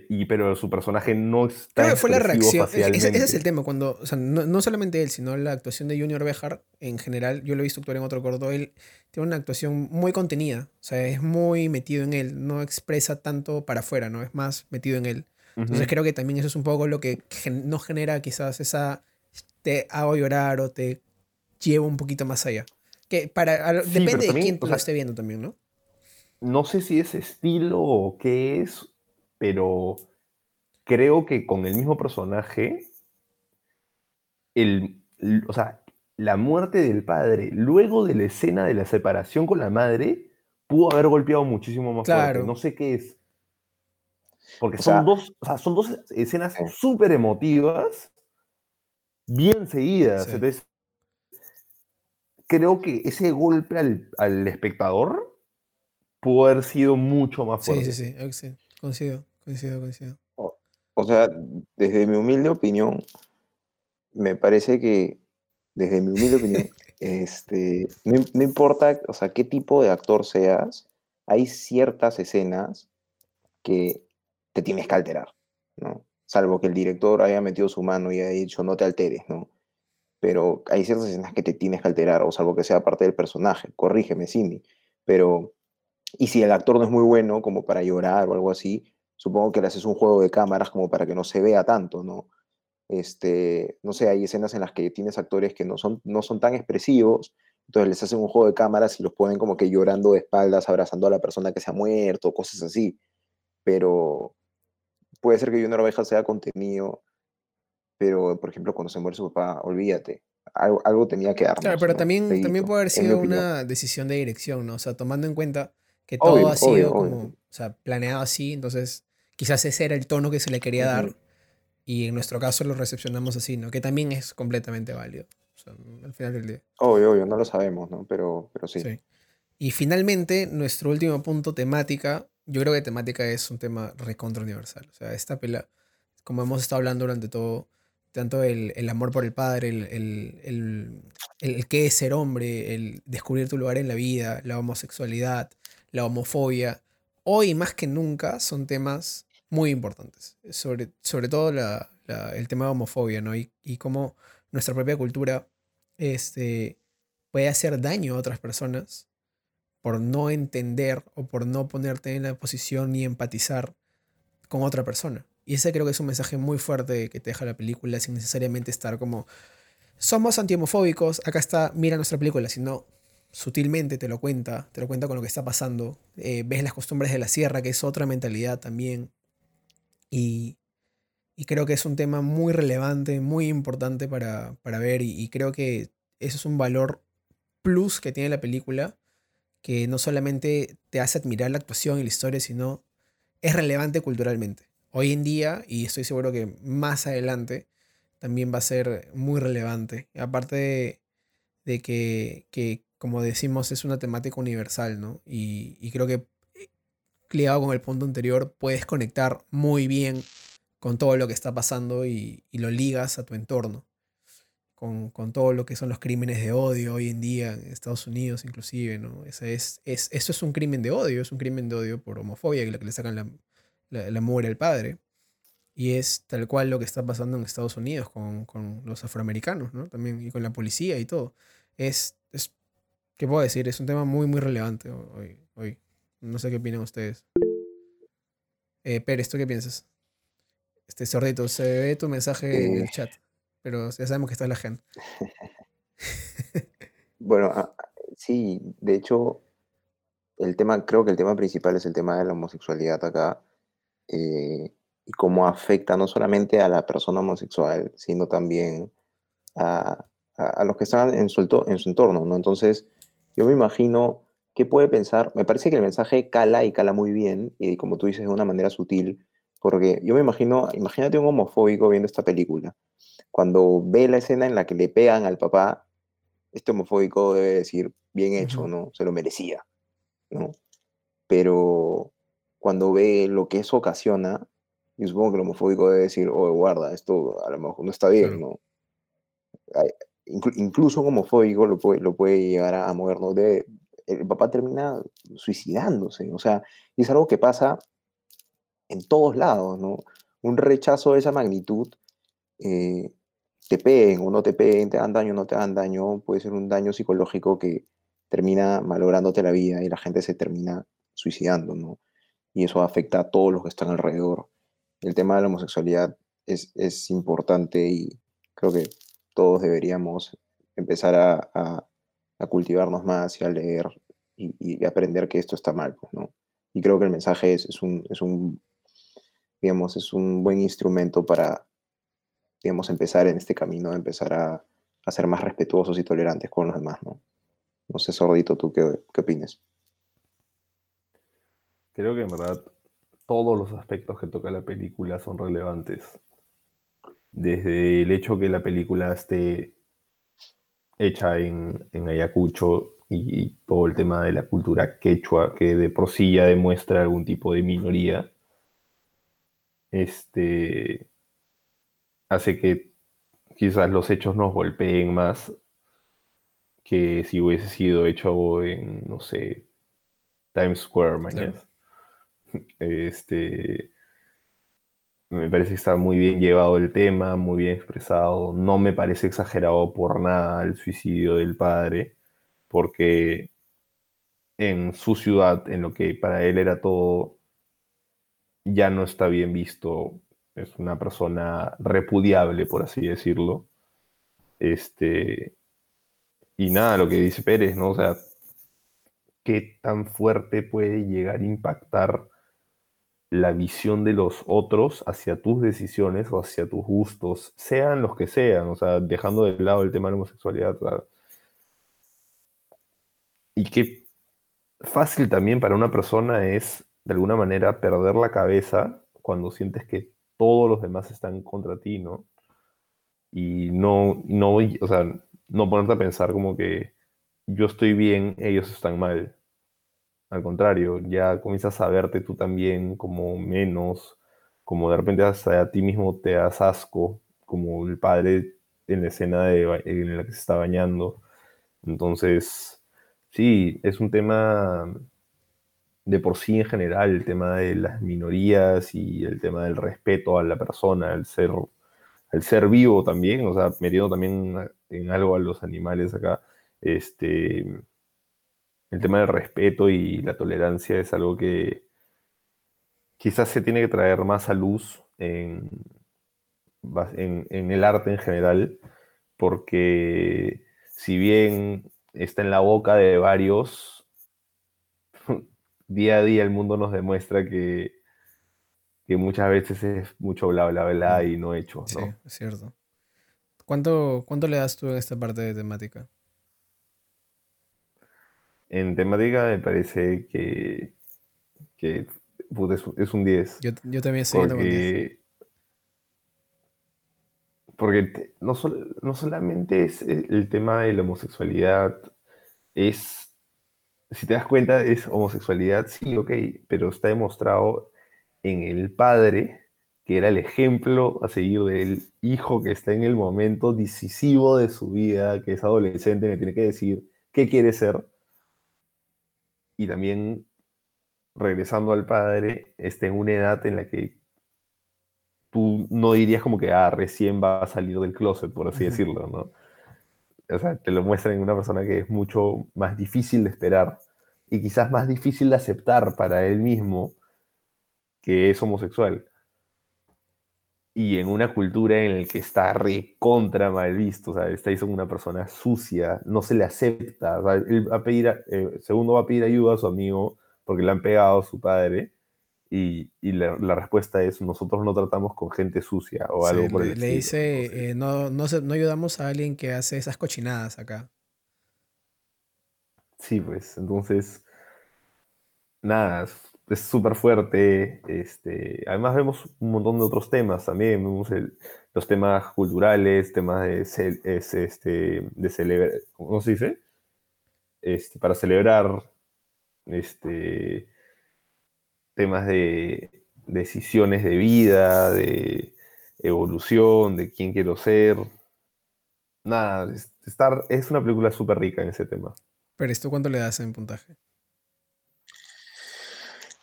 y, pero su personaje no está Creo que fue la reacción. Ese, ese, es el tema, cuando, o sea, no, no, solamente él, sino la actuación de Junior Bejar en general, yo lo he visto actuar en otro corto, él tiene una actuación muy contenida, o sea, es muy metido en él, no expresa tanto para afuera, ¿no? Es más metido en él. Entonces creo que también eso es un poco lo que no genera quizás esa te hago llorar o te llevo un poquito más allá. Que para, depende de quién lo esté viendo también, ¿no? No sé si es estilo o qué es, pero creo que con el mismo personaje, el, o sea, la muerte del padre, luego de la escena de la separación con la madre, pudo haber golpeado muchísimo más claro. fuerte. No sé qué es. Porque son, dos, son dos escenas súper emotivas bien seguidas. Entonces, creo que ese golpe al, espectador pudo haber sido mucho más fuerte. Sí, sí, sí, sí. Coincido, coincido, coincido. O, sea, desde mi humilde opinión, me parece que, desde mi humilde opinión, este, no, no, importa, o sea, qué tipo de actor seas, hay ciertas escenas que te tienes que alterar, ¿no? Salvo que el director haya metido su mano y haya dicho no te alteres, ¿no? Pero hay ciertas escenas que te tienes que alterar, o salvo que sea parte del personaje, corrígeme, Cindy, pero, y si el actor no es muy bueno como para llorar o algo así, supongo que le haces un juego de cámaras como para que no se vea tanto, ¿no? Este, no sé, hay escenas en las que tienes actores que no son, no son tan expresivos, entonces les hacen un juego de cámaras y los ponen como que llorando de espaldas, abrazando a la persona que se ha muerto, cosas así. Pero, puede ser que Junior Oveja sea contenido, pero por ejemplo, cuando se muere su papá, olvídate. Algo, algo tenía que dar. Claro, pero también, también puede haber sido una decisión de dirección, ¿no? O sea, tomando en cuenta que todo Obvio, ha sido obvio, como, obvio. o sea, planeado así, entonces quizás ese era el tono que se le quería dar y en nuestro caso lo recepcionamos así, ¿no? Que también es completamente válido, o sea, al final del día. Obvio, obvio, no lo sabemos, ¿no? Pero, pero sí. Sí. Y finalmente, nuestro último punto, temática. Yo creo que temática es un tema recontra universal. O sea, esta pela, como hemos estado hablando durante todo, tanto el, el amor por el padre, el, el, el, qué es ser hombre, el descubrir tu lugar en la vida, la homosexualidad, la homofobia, hoy más que nunca son temas muy importantes. Sobre, sobre todo la- el tema de homofobia, ¿no? Y, y cómo nuestra propia cultura este, puede hacer daño a otras personas por no entender o por no ponerte en la posición ni empatizar con otra persona. Y ese creo que es un mensaje muy fuerte que te deja la película sin necesariamente estar como somos antihomofóbicos, acá está, mira nuestra película, sino sutilmente te lo cuenta, te lo cuenta con lo que está pasando, eh, ves las costumbres de la sierra, que es otra mentalidad también, y, y creo que es un tema muy relevante, muy importante para, para ver, y, y creo que eso es un valor plus que tiene la película, que no solamente te hace admirar la actuación y la historia, sino es relevante culturalmente. Hoy en día, y estoy seguro que más adelante, también va a ser muy relevante. Aparte de, que, que, como decimos, es una temática universal, ¿no? Y, creo que eh, ligado con el punto anterior, puedes conectar muy bien con todo lo que está pasando y lo ligas a tu entorno. Con, con, todo lo que son los crímenes de odio hoy en día en Estados Unidos inclusive, ¿no? Ese es, es, eso es un crimen de odio, es un crimen de odio por homofobia, que le sacan la, la, la mujer al padre. Y es tal cual lo que está pasando en Estados Unidos con, con, los afroamericanos, ¿no? También, y con la policía y todo. Es, es, ¿qué puedo decir? Es un tema muy, muy relevante hoy. hoy. No sé qué opinan ustedes. Eh, Pérez, ¿tú qué piensas? Este sordito, se ve tu mensaje eh, en el chat, pero ya sabemos que está la gente. bueno, sí, de hecho, el tema, creo que el tema principal es el tema de la homosexualidad acá. Eh, y cómo afecta no solamente a la persona homosexual, sino también a, a, a los que están en su, en su, entorno, ¿no? Entonces, yo me imagino qué puede pensar, me parece que el mensaje cala y cala muy bien, y como tú dices, de una manera sutil, porque yo me imagino, imagínate un homofóbico viendo esta película, cuando ve la escena en la que le pegan al papá, este homofóbico debe decir, bien hecho. ¿no? Se lo merecía, ¿no? Pero cuando ve lo que eso ocasiona, yo supongo que el homofóbico debe decir, oh, guarda, esto a lo mejor no está bien, ¿no? Incluso un homofóbico lo puede, lo puede llegar a, a mover, ¿no? De, el papá termina suicidándose, o sea, y es algo que pasa en todos lados, ¿no? Un rechazo de esa magnitud, eh, te peguen o no te peguen, te dan daño o no te dan daño, puede ser un daño psicológico que termina malográndote la vida y la gente se termina suicidando, ¿no? Y eso afecta a todos los que están alrededor el tema de la homosexualidad es, es importante y creo que todos deberíamos empezar a, a, a cultivarnos más y a leer y, y, aprender que esto está mal, pues, ¿no? Y creo que el mensaje es, es, un, es un, digamos, es un buen instrumento para, digamos, empezar en este camino, empezar a, a ser más respetuosos y tolerantes con los demás, ¿no? No sé, Sordito, ¿tú qué, qué opinas? Creo que en verdad todos los aspectos que toca la película son relevantes. Desde el hecho que la película esté hecha en, en Ayacucho y, y, todo el tema de la cultura quechua, que de por sí ya demuestra algún tipo de minoría, este, hace que quizás los hechos nos golpeen más que si hubiese sido hecho en, no sé, Times Square, mañana. Este me parece que está muy bien llevado el tema, muy bien expresado. No me parece exagerado por nada el suicidio del padre, porque en su ciudad, en lo que para él era todo, ya no está bien visto. Es una persona repudiable, por así decirlo. Este. Y nada, lo que dice Pérez, ¿no? O sea, qué tan fuerte puede llegar a impactar la visión de los otros hacia tus decisiones o hacia tus gustos, sean los que sean, o sea, dejando de lado el tema de la homosexualidad. Y qué fácil también para una persona es, de alguna manera, perder la cabeza cuando sientes que todos los demás están contra ti, ¿no? Y no, no, o sea, no ponerte a pensar como que yo estoy bien, ellos están mal. Al contrario, ya comienzas a verte tú también como menos, como de repente hasta a ti mismo te das asco, como el padre en la escena de, en la que se está bañando. Entonces, sí, es un tema de por sí en general, el tema de las minorías y el tema del respeto a la persona, al ser, al ser vivo también, o sea, metiendo también en algo a los animales acá, este, el tema del respeto y la tolerancia es algo que quizás se tiene que traer más a luz en, en, el arte en general, porque si bien está en la boca de varios, día a día el mundo nos demuestra que, que muchas veces es mucho bla bla bla y no hecho. ¿no? Sí, es cierto. ¿Cuánto, ¿Cuánto le das tú en esta parte de temática? En temática me parece que, que es, un 10. Yo, yo también estoy con 10 porque no, no solamente es el tema de la homosexualidad, es, si te das cuenta, es homosexualidad, sí, ok, pero está demostrado en el padre, que era el ejemplo a seguir del hijo que está en el momento decisivo de su vida, que es adolescente, me tiene que decir qué quiere ser. Y también, regresando al padre, está en una edad en la que tú no dirías como que, ah, recién va a salir del closet, por así decirlo, ¿no? O sea, te lo muestran en una persona que es mucho más difícil de esperar y quizás más difícil de aceptar para él mismo que es homosexual. Y en una cultura en la que está recontra mal visto, o sea, está ahí una persona sucia, no se le acepta. O sea, va a pedir, eh, segundo va a pedir ayuda a su amigo porque le han pegado a su padre y, la, respuesta es nosotros no tratamos con gente sucia o algo por el le, le dice, eh, no, no, no, ayudamos a alguien que hace esas cochinadas acá. Sí, pues, entonces, nada, es súper fuerte. Este, además vemos un montón de otros temas también, vemos los temas culturales, temas de, este, de celebrar, ¿cómo se dice? Este, para celebrar, este, temas de decisiones de vida, de evolución, de quién quiero ser. Nada, estar, es una película súper rica en ese tema. Pero ¿esto cuánto le das en puntaje?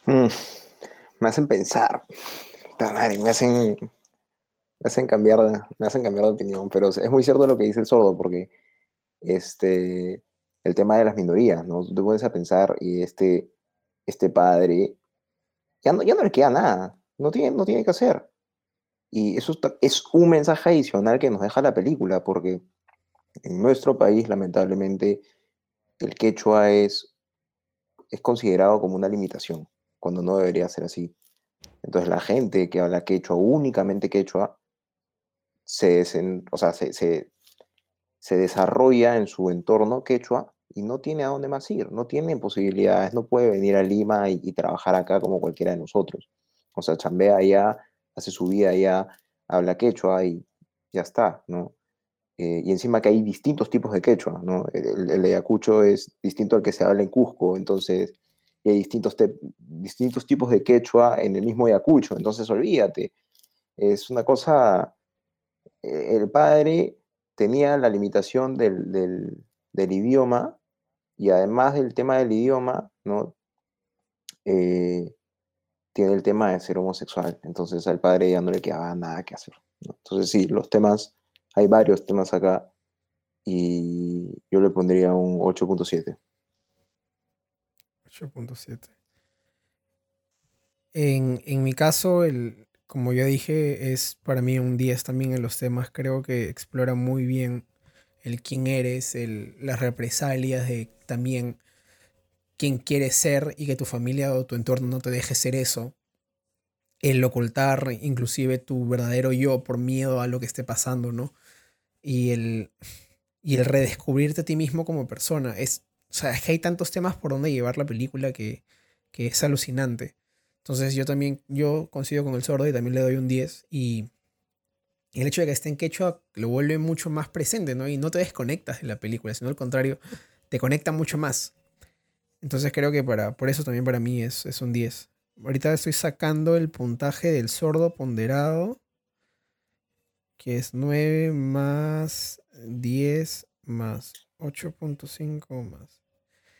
Mm, me hacen pensar. Me hacen, me hacen cambiar, me hacen cambiar de opinión. Pero es muy cierto lo que dice el sordo, porque este, el tema de las minorías, ¿no? Tú te pones a pensar y este, este padre ya no, ya no le queda nada, no tiene, no tiene que hacer. Y eso es un mensaje adicional que nos deja la película, porque en nuestro país, lamentablemente, el quechua es, es considerado como una limitación, cuando no debería ser así. Entonces la gente que habla quechua, únicamente quechua, se, o sea, se, se, se desarrolla en su entorno quechua y no tiene a dónde más ir, no tiene posibilidades, no puede venir a Lima y, trabajar acá como cualquiera de nosotros. O sea, chambea allá, hace su vida allá, habla quechua y ya está, ¿no? Eh, y encima que hay distintos tipos de quechua, ¿no? El, Ayacucho es distinto al que se habla en Cusco, entonces, y hay distintos, tipos de quechua en el mismo Ayacucho, entonces olvídate. Es una cosa, eh, el padre tenía la limitación del idioma y además del tema del idioma, ¿no? Eh, tiene el tema de ser homosexual. Entonces al padre ya no le quedaba nada que hacer. Entonces sí, los temas, hay varios temas acá y yo le pondría un 8.7. 8.7. En, en, mi caso, el, como ya dije, es para mí un 10 también en los temas. Creo que explora muy bien el quién eres, el, las represalias de también quién quieres ser y que tu familia o tu entorno no te deje ser eso. El ocultar inclusive tu verdadero yo por miedo a lo que esté pasando, ¿no? Y el, y el redescubrirte a ti mismo como persona. Es O sea, es que hay tantos temas por donde llevar la película que, que es alucinante. Entonces yo también, yo coincido con el sordo y también le doy un 10. Y el hecho de que esté en quechua lo vuelve mucho más presente, ¿no? Y no te desconectas de la película, sino al contrario, te conecta mucho más. Entonces creo que para, por eso también para mí es, es un 10. Ahorita estoy sacando el puntaje del sordo ponderado, que es 9 más 10 más 8.5 más.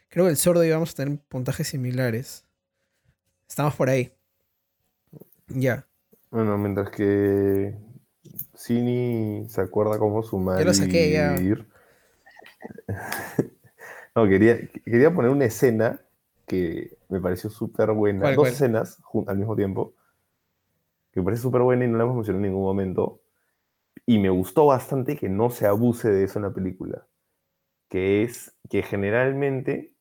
Creo que el sordo íbamos a tener puntajes similares. Estamos por ahí. Ya. Bueno, mientras que Cini se acuerda cómo sumar. Ya lo saqué, ya. no, quería, quería poner una escena que me pareció súper buena. ¿Cuál, Dos cuál? escenas al mismo tiempo. Que me parece súper buena y no la hemos mencionado en ningún momento. Y me gustó bastante que no se abuse de eso en la película. Que es que generalmente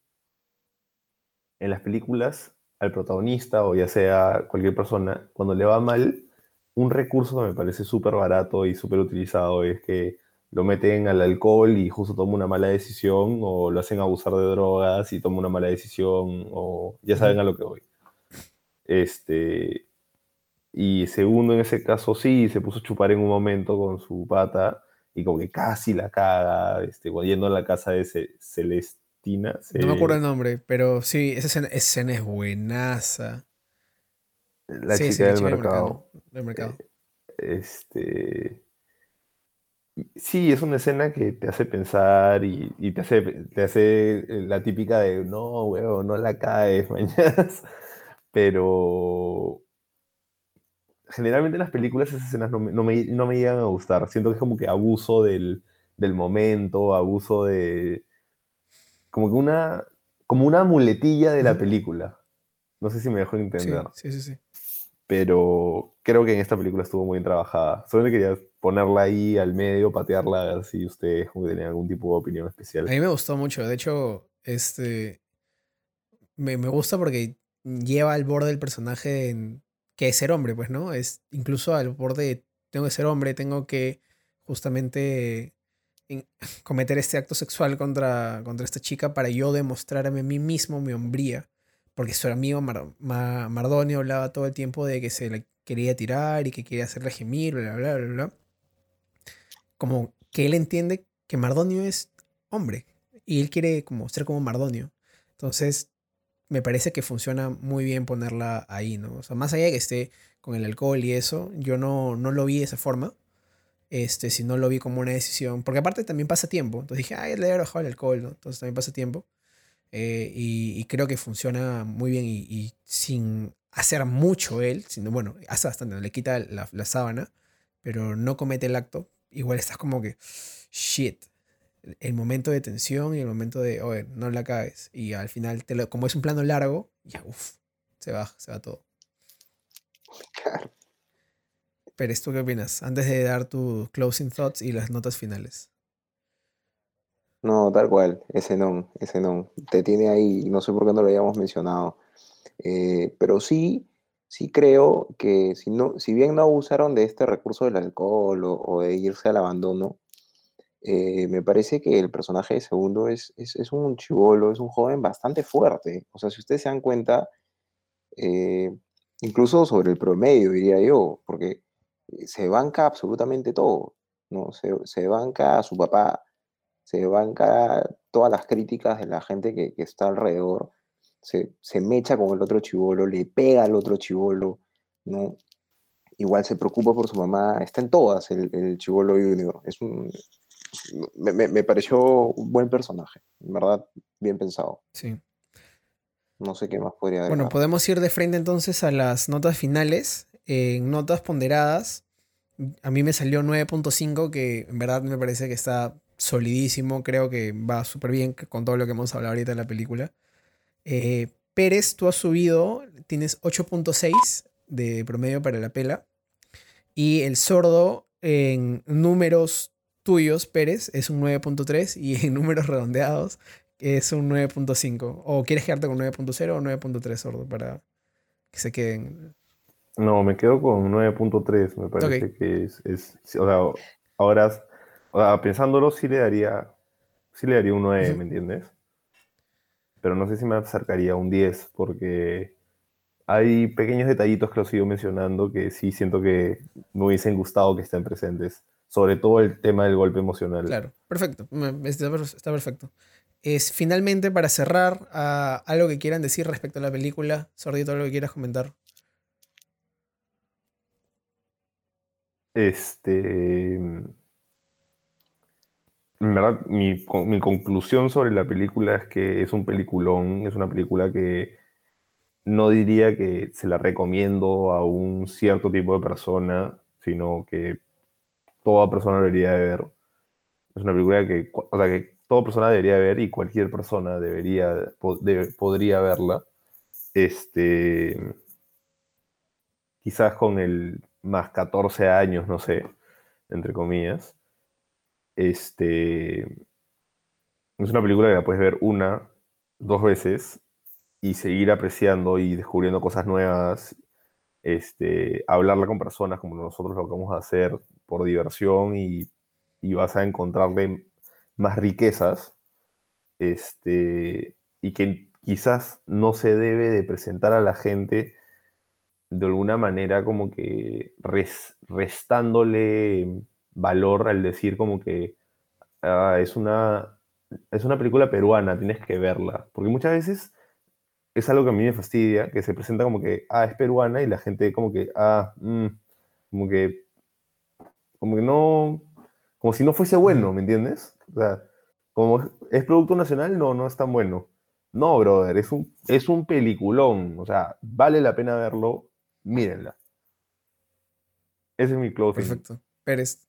en las películas al protagonista o ya sea cualquier persona, cuando le va mal, un recurso que me parece súper barato y súper utilizado es que lo meten al alcohol y justo toma una mala decisión o lo hacen abusar de drogas y toma una mala decisión o ya saben a lo que voy. Este, y segundo, en ese caso sí, se puso a chupar en un momento con su pata y como que casi la caga, este, yendo a la casa de Ce- Celestina. No me acuerdo el nombre, pero sí, esa escena, esa escena es buenaza. La Sí, chica sí, la del chica mercado. Del mercado. Este. Sí, es una escena que te hace pensar y, y te hace, te hace la típica de no, weón, no la caes, mañas. Pero generalmente en las películas esas escenas no me, no me, no me llegan a gustar. Siento que es como que abuso del, del momento, abuso de. Como que una. Como una muletilla de la película. No sé si me dejo Sí, entender sí, sí, sí. Pero creo que en esta película estuvo muy bien trabajada. Solo quería ponerla ahí al medio, patearla, a ver si ustedes tenían algún tipo de opinión especial. A mí me gustó mucho. De hecho, este. Me, me gusta porque lleva al borde del personaje que es ser hombre, pues, ¿no? Es incluso al borde de tengo que ser hombre, tengo que justamente en- cometer este acto sexual contra, contra esta chica para yo demostrarme a mí mismo mi hombría. Porque su amigo Mar- Ma- Mardonio hablaba todo el tiempo de que se le quería tirar y que quería hacerle gemir, bla, bla, bla, bla. Como que él entiende que Mardonio es hombre y él quiere como ser como Mardonio. Entonces, me parece que funciona muy bien ponerla ahí, ¿no? O sea, más allá de que esté con el alcohol y eso, yo no, no lo vi de esa forma. Este, si no lo vi como una decisión. Porque aparte también pasa tiempo. Entonces dije, ay, le he bajado el alcohol, ¿no? Entonces también pasa tiempo. Eh, y, y creo que funciona muy bien y, y sin hacer mucho él, sino, bueno, hace bastante, le quita la, la sábana, pero no comete el acto. Igual estás como que, shit, el momento de tensión y el momento de, oye, no la cagues. Y al final, te lo- como es un plano largo, ya, uff, se va, se va todo. Claro. Pero ¿tú qué opinas? Antes de dar tus closing thoughts y las notas finales. No, tal cual, ese no, ese no. Te tiene ahí, no sé por qué no lo habíamos mencionado. Eh, pero sí, sí creo que si, no, si bien no abusaron de este recurso del alcohol o, de irse al abandono, eh, me parece que el personaje de segundo es, es, es un chivolo, es un joven bastante fuerte. O sea, si ustedes se dan cuenta, eh, incluso sobre el promedio, diría yo, porque se banca absolutamente todo, ¿no? Se, se banca a su papá, se banca todas las críticas de la gente que, que está alrededor, se, se mecha con el otro chivolo, le pega al otro chivolo, ¿no? Igual se preocupa por su mamá, está en todas el, el chivolo junior. Es un, me, me- me pareció un buen personaje, en verdad, bien pensado. Sí. No sé qué más podría Bueno, agregar. podemos ir de frente entonces a las notas finales. En notas ponderadas, a mí me salió 9.5, que en verdad me parece que está solidísimo. Creo que va súper bien con todo lo que hemos hablado ahorita de la película. Eh, Pérez, tú has subido, tienes 8.6 de promedio para la pela. Y el sordo en números tuyos, Pérez, es un 9.3 y en números redondeados es un 9.5. ¿O quieres quedarte con 9.0 o 9.3 sordo para que se queden? No, me quedo con 9.3, me parece que es, es- o sea, ahora, o sea, pensándolo, sí le daría, sí le daría un 9, Ujú. ¿me entiendes? pero no sé si me acercaría a un 10 porque hay pequeños detallitos que los sigo mencionando que sí siento que me hubiesen gustado que estén presentes. Sobre todo el tema del golpe emocional. Claro, perfecto. Está perfecto. Es finalmente para cerrar ah, algo que quieran decir respecto a la película. Sordito, algo que quieras comentar. Este. En verdad, mi, mi conclusión sobre la película es que es un peliculón, es una película que no diría que se la recomiendo a un cierto tipo de persona, sino que toda persona debería de ver. Es una película que, o sea, que toda persona debería ver y cualquier persona debería, po- debe- podría verla. Este, quizás con el más 14 años, no sé, entre comillas. Este, es una película que la puedes ver una, dos veces y seguir apreciando y descubriendo cosas nuevas, este, hablarla con personas como nosotros lo vamos a hacer por diversión y, y vas a encontrarle más riquezas, este, y que quizás no se debe de presentar a la gente de alguna manera como que res- restándole valor al decir como que ah, es una, es una película peruana, tienes que verla. Porque muchas veces es algo que a mí me fastidia, que se presenta como que, ah, es peruana y la gente como que, ah, mm, como que, como que no, como si no fuese bueno, ¿me entiendes? O sea, como es- producto nacional, no, no es tan bueno. No, brother, es un, es un peliculón, o sea, vale la pena verlo, mírenla. Ese es mi closing. Perfecto. Pérez.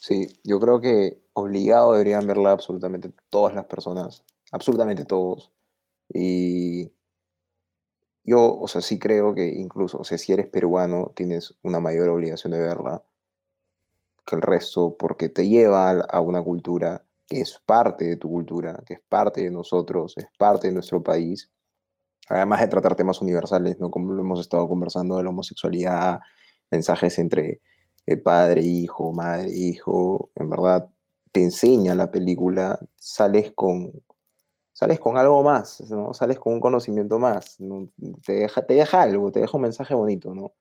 Sí, yo creo que obligado deberían verla absolutamente todas las personas, absolutamente todos. Y yo, o sea, sí creo que incluso, o sea, si eres peruano, tienes una mayor obligación de verla que el resto, porque te lleva a, una cultura que es parte de tu cultura, que es parte de nosotros, es parte de nuestro país. Además de tratar temas universales, ¿no? Como lo hemos estado conversando de la homosexualidad, mensajes entre eh, padre, hijo, madre, hijo, en verdad te enseña la película, sales con, sales con algo más, ¿no? Sales con un conocimiento más. Te deja, te deja algo, te deja un mensaje bonito, ¿no?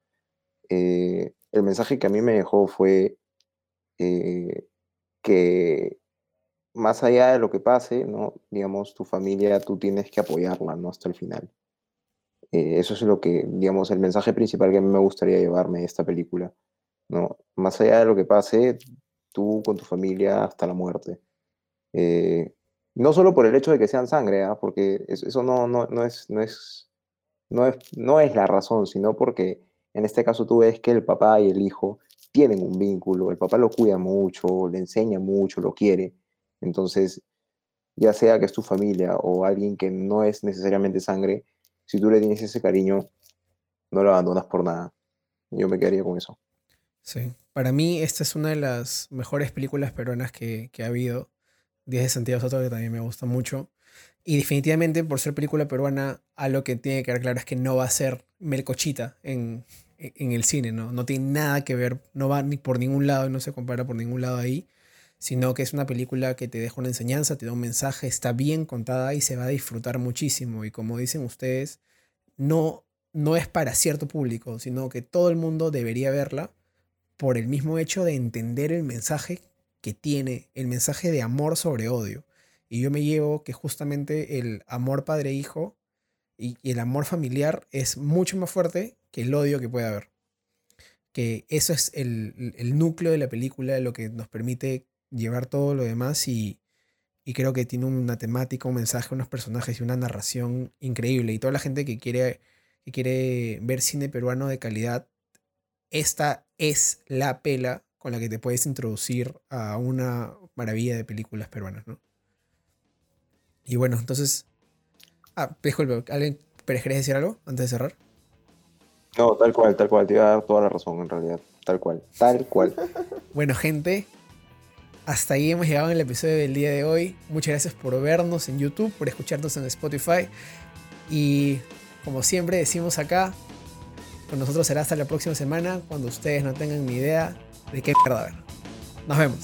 Eh, el mensaje que a mí me dejó fue eh, que más allá de lo que pase, ¿no? Digamos, tu familia, tú tienes que apoyarla, ¿no? Hasta el final. Eh, eso es lo que, digamos, el mensaje principal que a mí me gustaría llevarme de esta película, ¿no? Más allá de lo que pase, tú con tu familia hasta la muerte. Eh, no solo por el hecho de que sean sangre, ¿ah? Porque es- eso no, no, no es, no, es, no, es, no es la razón, sino porque en este caso tú ves que el papá y el hijo tienen un vínculo, el papá lo cuida mucho, le enseña mucho, lo quiere. Entonces, ya sea que es tu familia o alguien que no es necesariamente sangre, si tú le tienes ese cariño, no lo abandonas por nada. Yo me quedaría con eso. Sí. Para mí, esta es una de las mejores películas peruanas que, que ha habido. 10 de Santiago Soto, que también me gusta mucho. Y definitivamente, por ser película peruana, algo que tiene que quedar claro es que no va a ser melcochita en, en el cine, ¿no? No tiene nada que ver, no va ni por ningún lado no se compara por ningún lado ahí, sino que es una película que te deja una enseñanza, te da un mensaje, está bien contada y se va a disfrutar muchísimo. Y como dicen ustedes, no, no es para cierto público, sino que todo el mundo debería verla por el mismo hecho de entender el mensaje que tiene, el mensaje de amor sobre odio. Y yo me llevo que justamente el amor padre-hijo y, y el amor familiar es mucho más fuerte que el odio que puede haber. Que eso es el, el núcleo de la película, lo que nos permite llevar todo lo demás y, y creo que tiene una temática, un mensaje, unos personajes y una narración increíble. Y toda la gente que quiere, que quiere ver cine peruano de calidad, esta es la pela con la que te puedes introducir a una maravilla de películas peruanas, ¿no? Y bueno, entonces... Ah, disculpe, ¿alguien querés decir algo antes de cerrar? No, tal cual, tal cual. Te iba a dar toda la razón en realidad. Tal cual, tal cual. Bueno, gente, hasta ahí hemos llegado en el episodio del día de hoy. Muchas gracias por vernos en YouTube, por escucharnos en Spotify. Y como siempre decimos acá, con nosotros será hasta la próxima semana cuando ustedes no tengan ni idea de qué mierda ver. Nos vemos.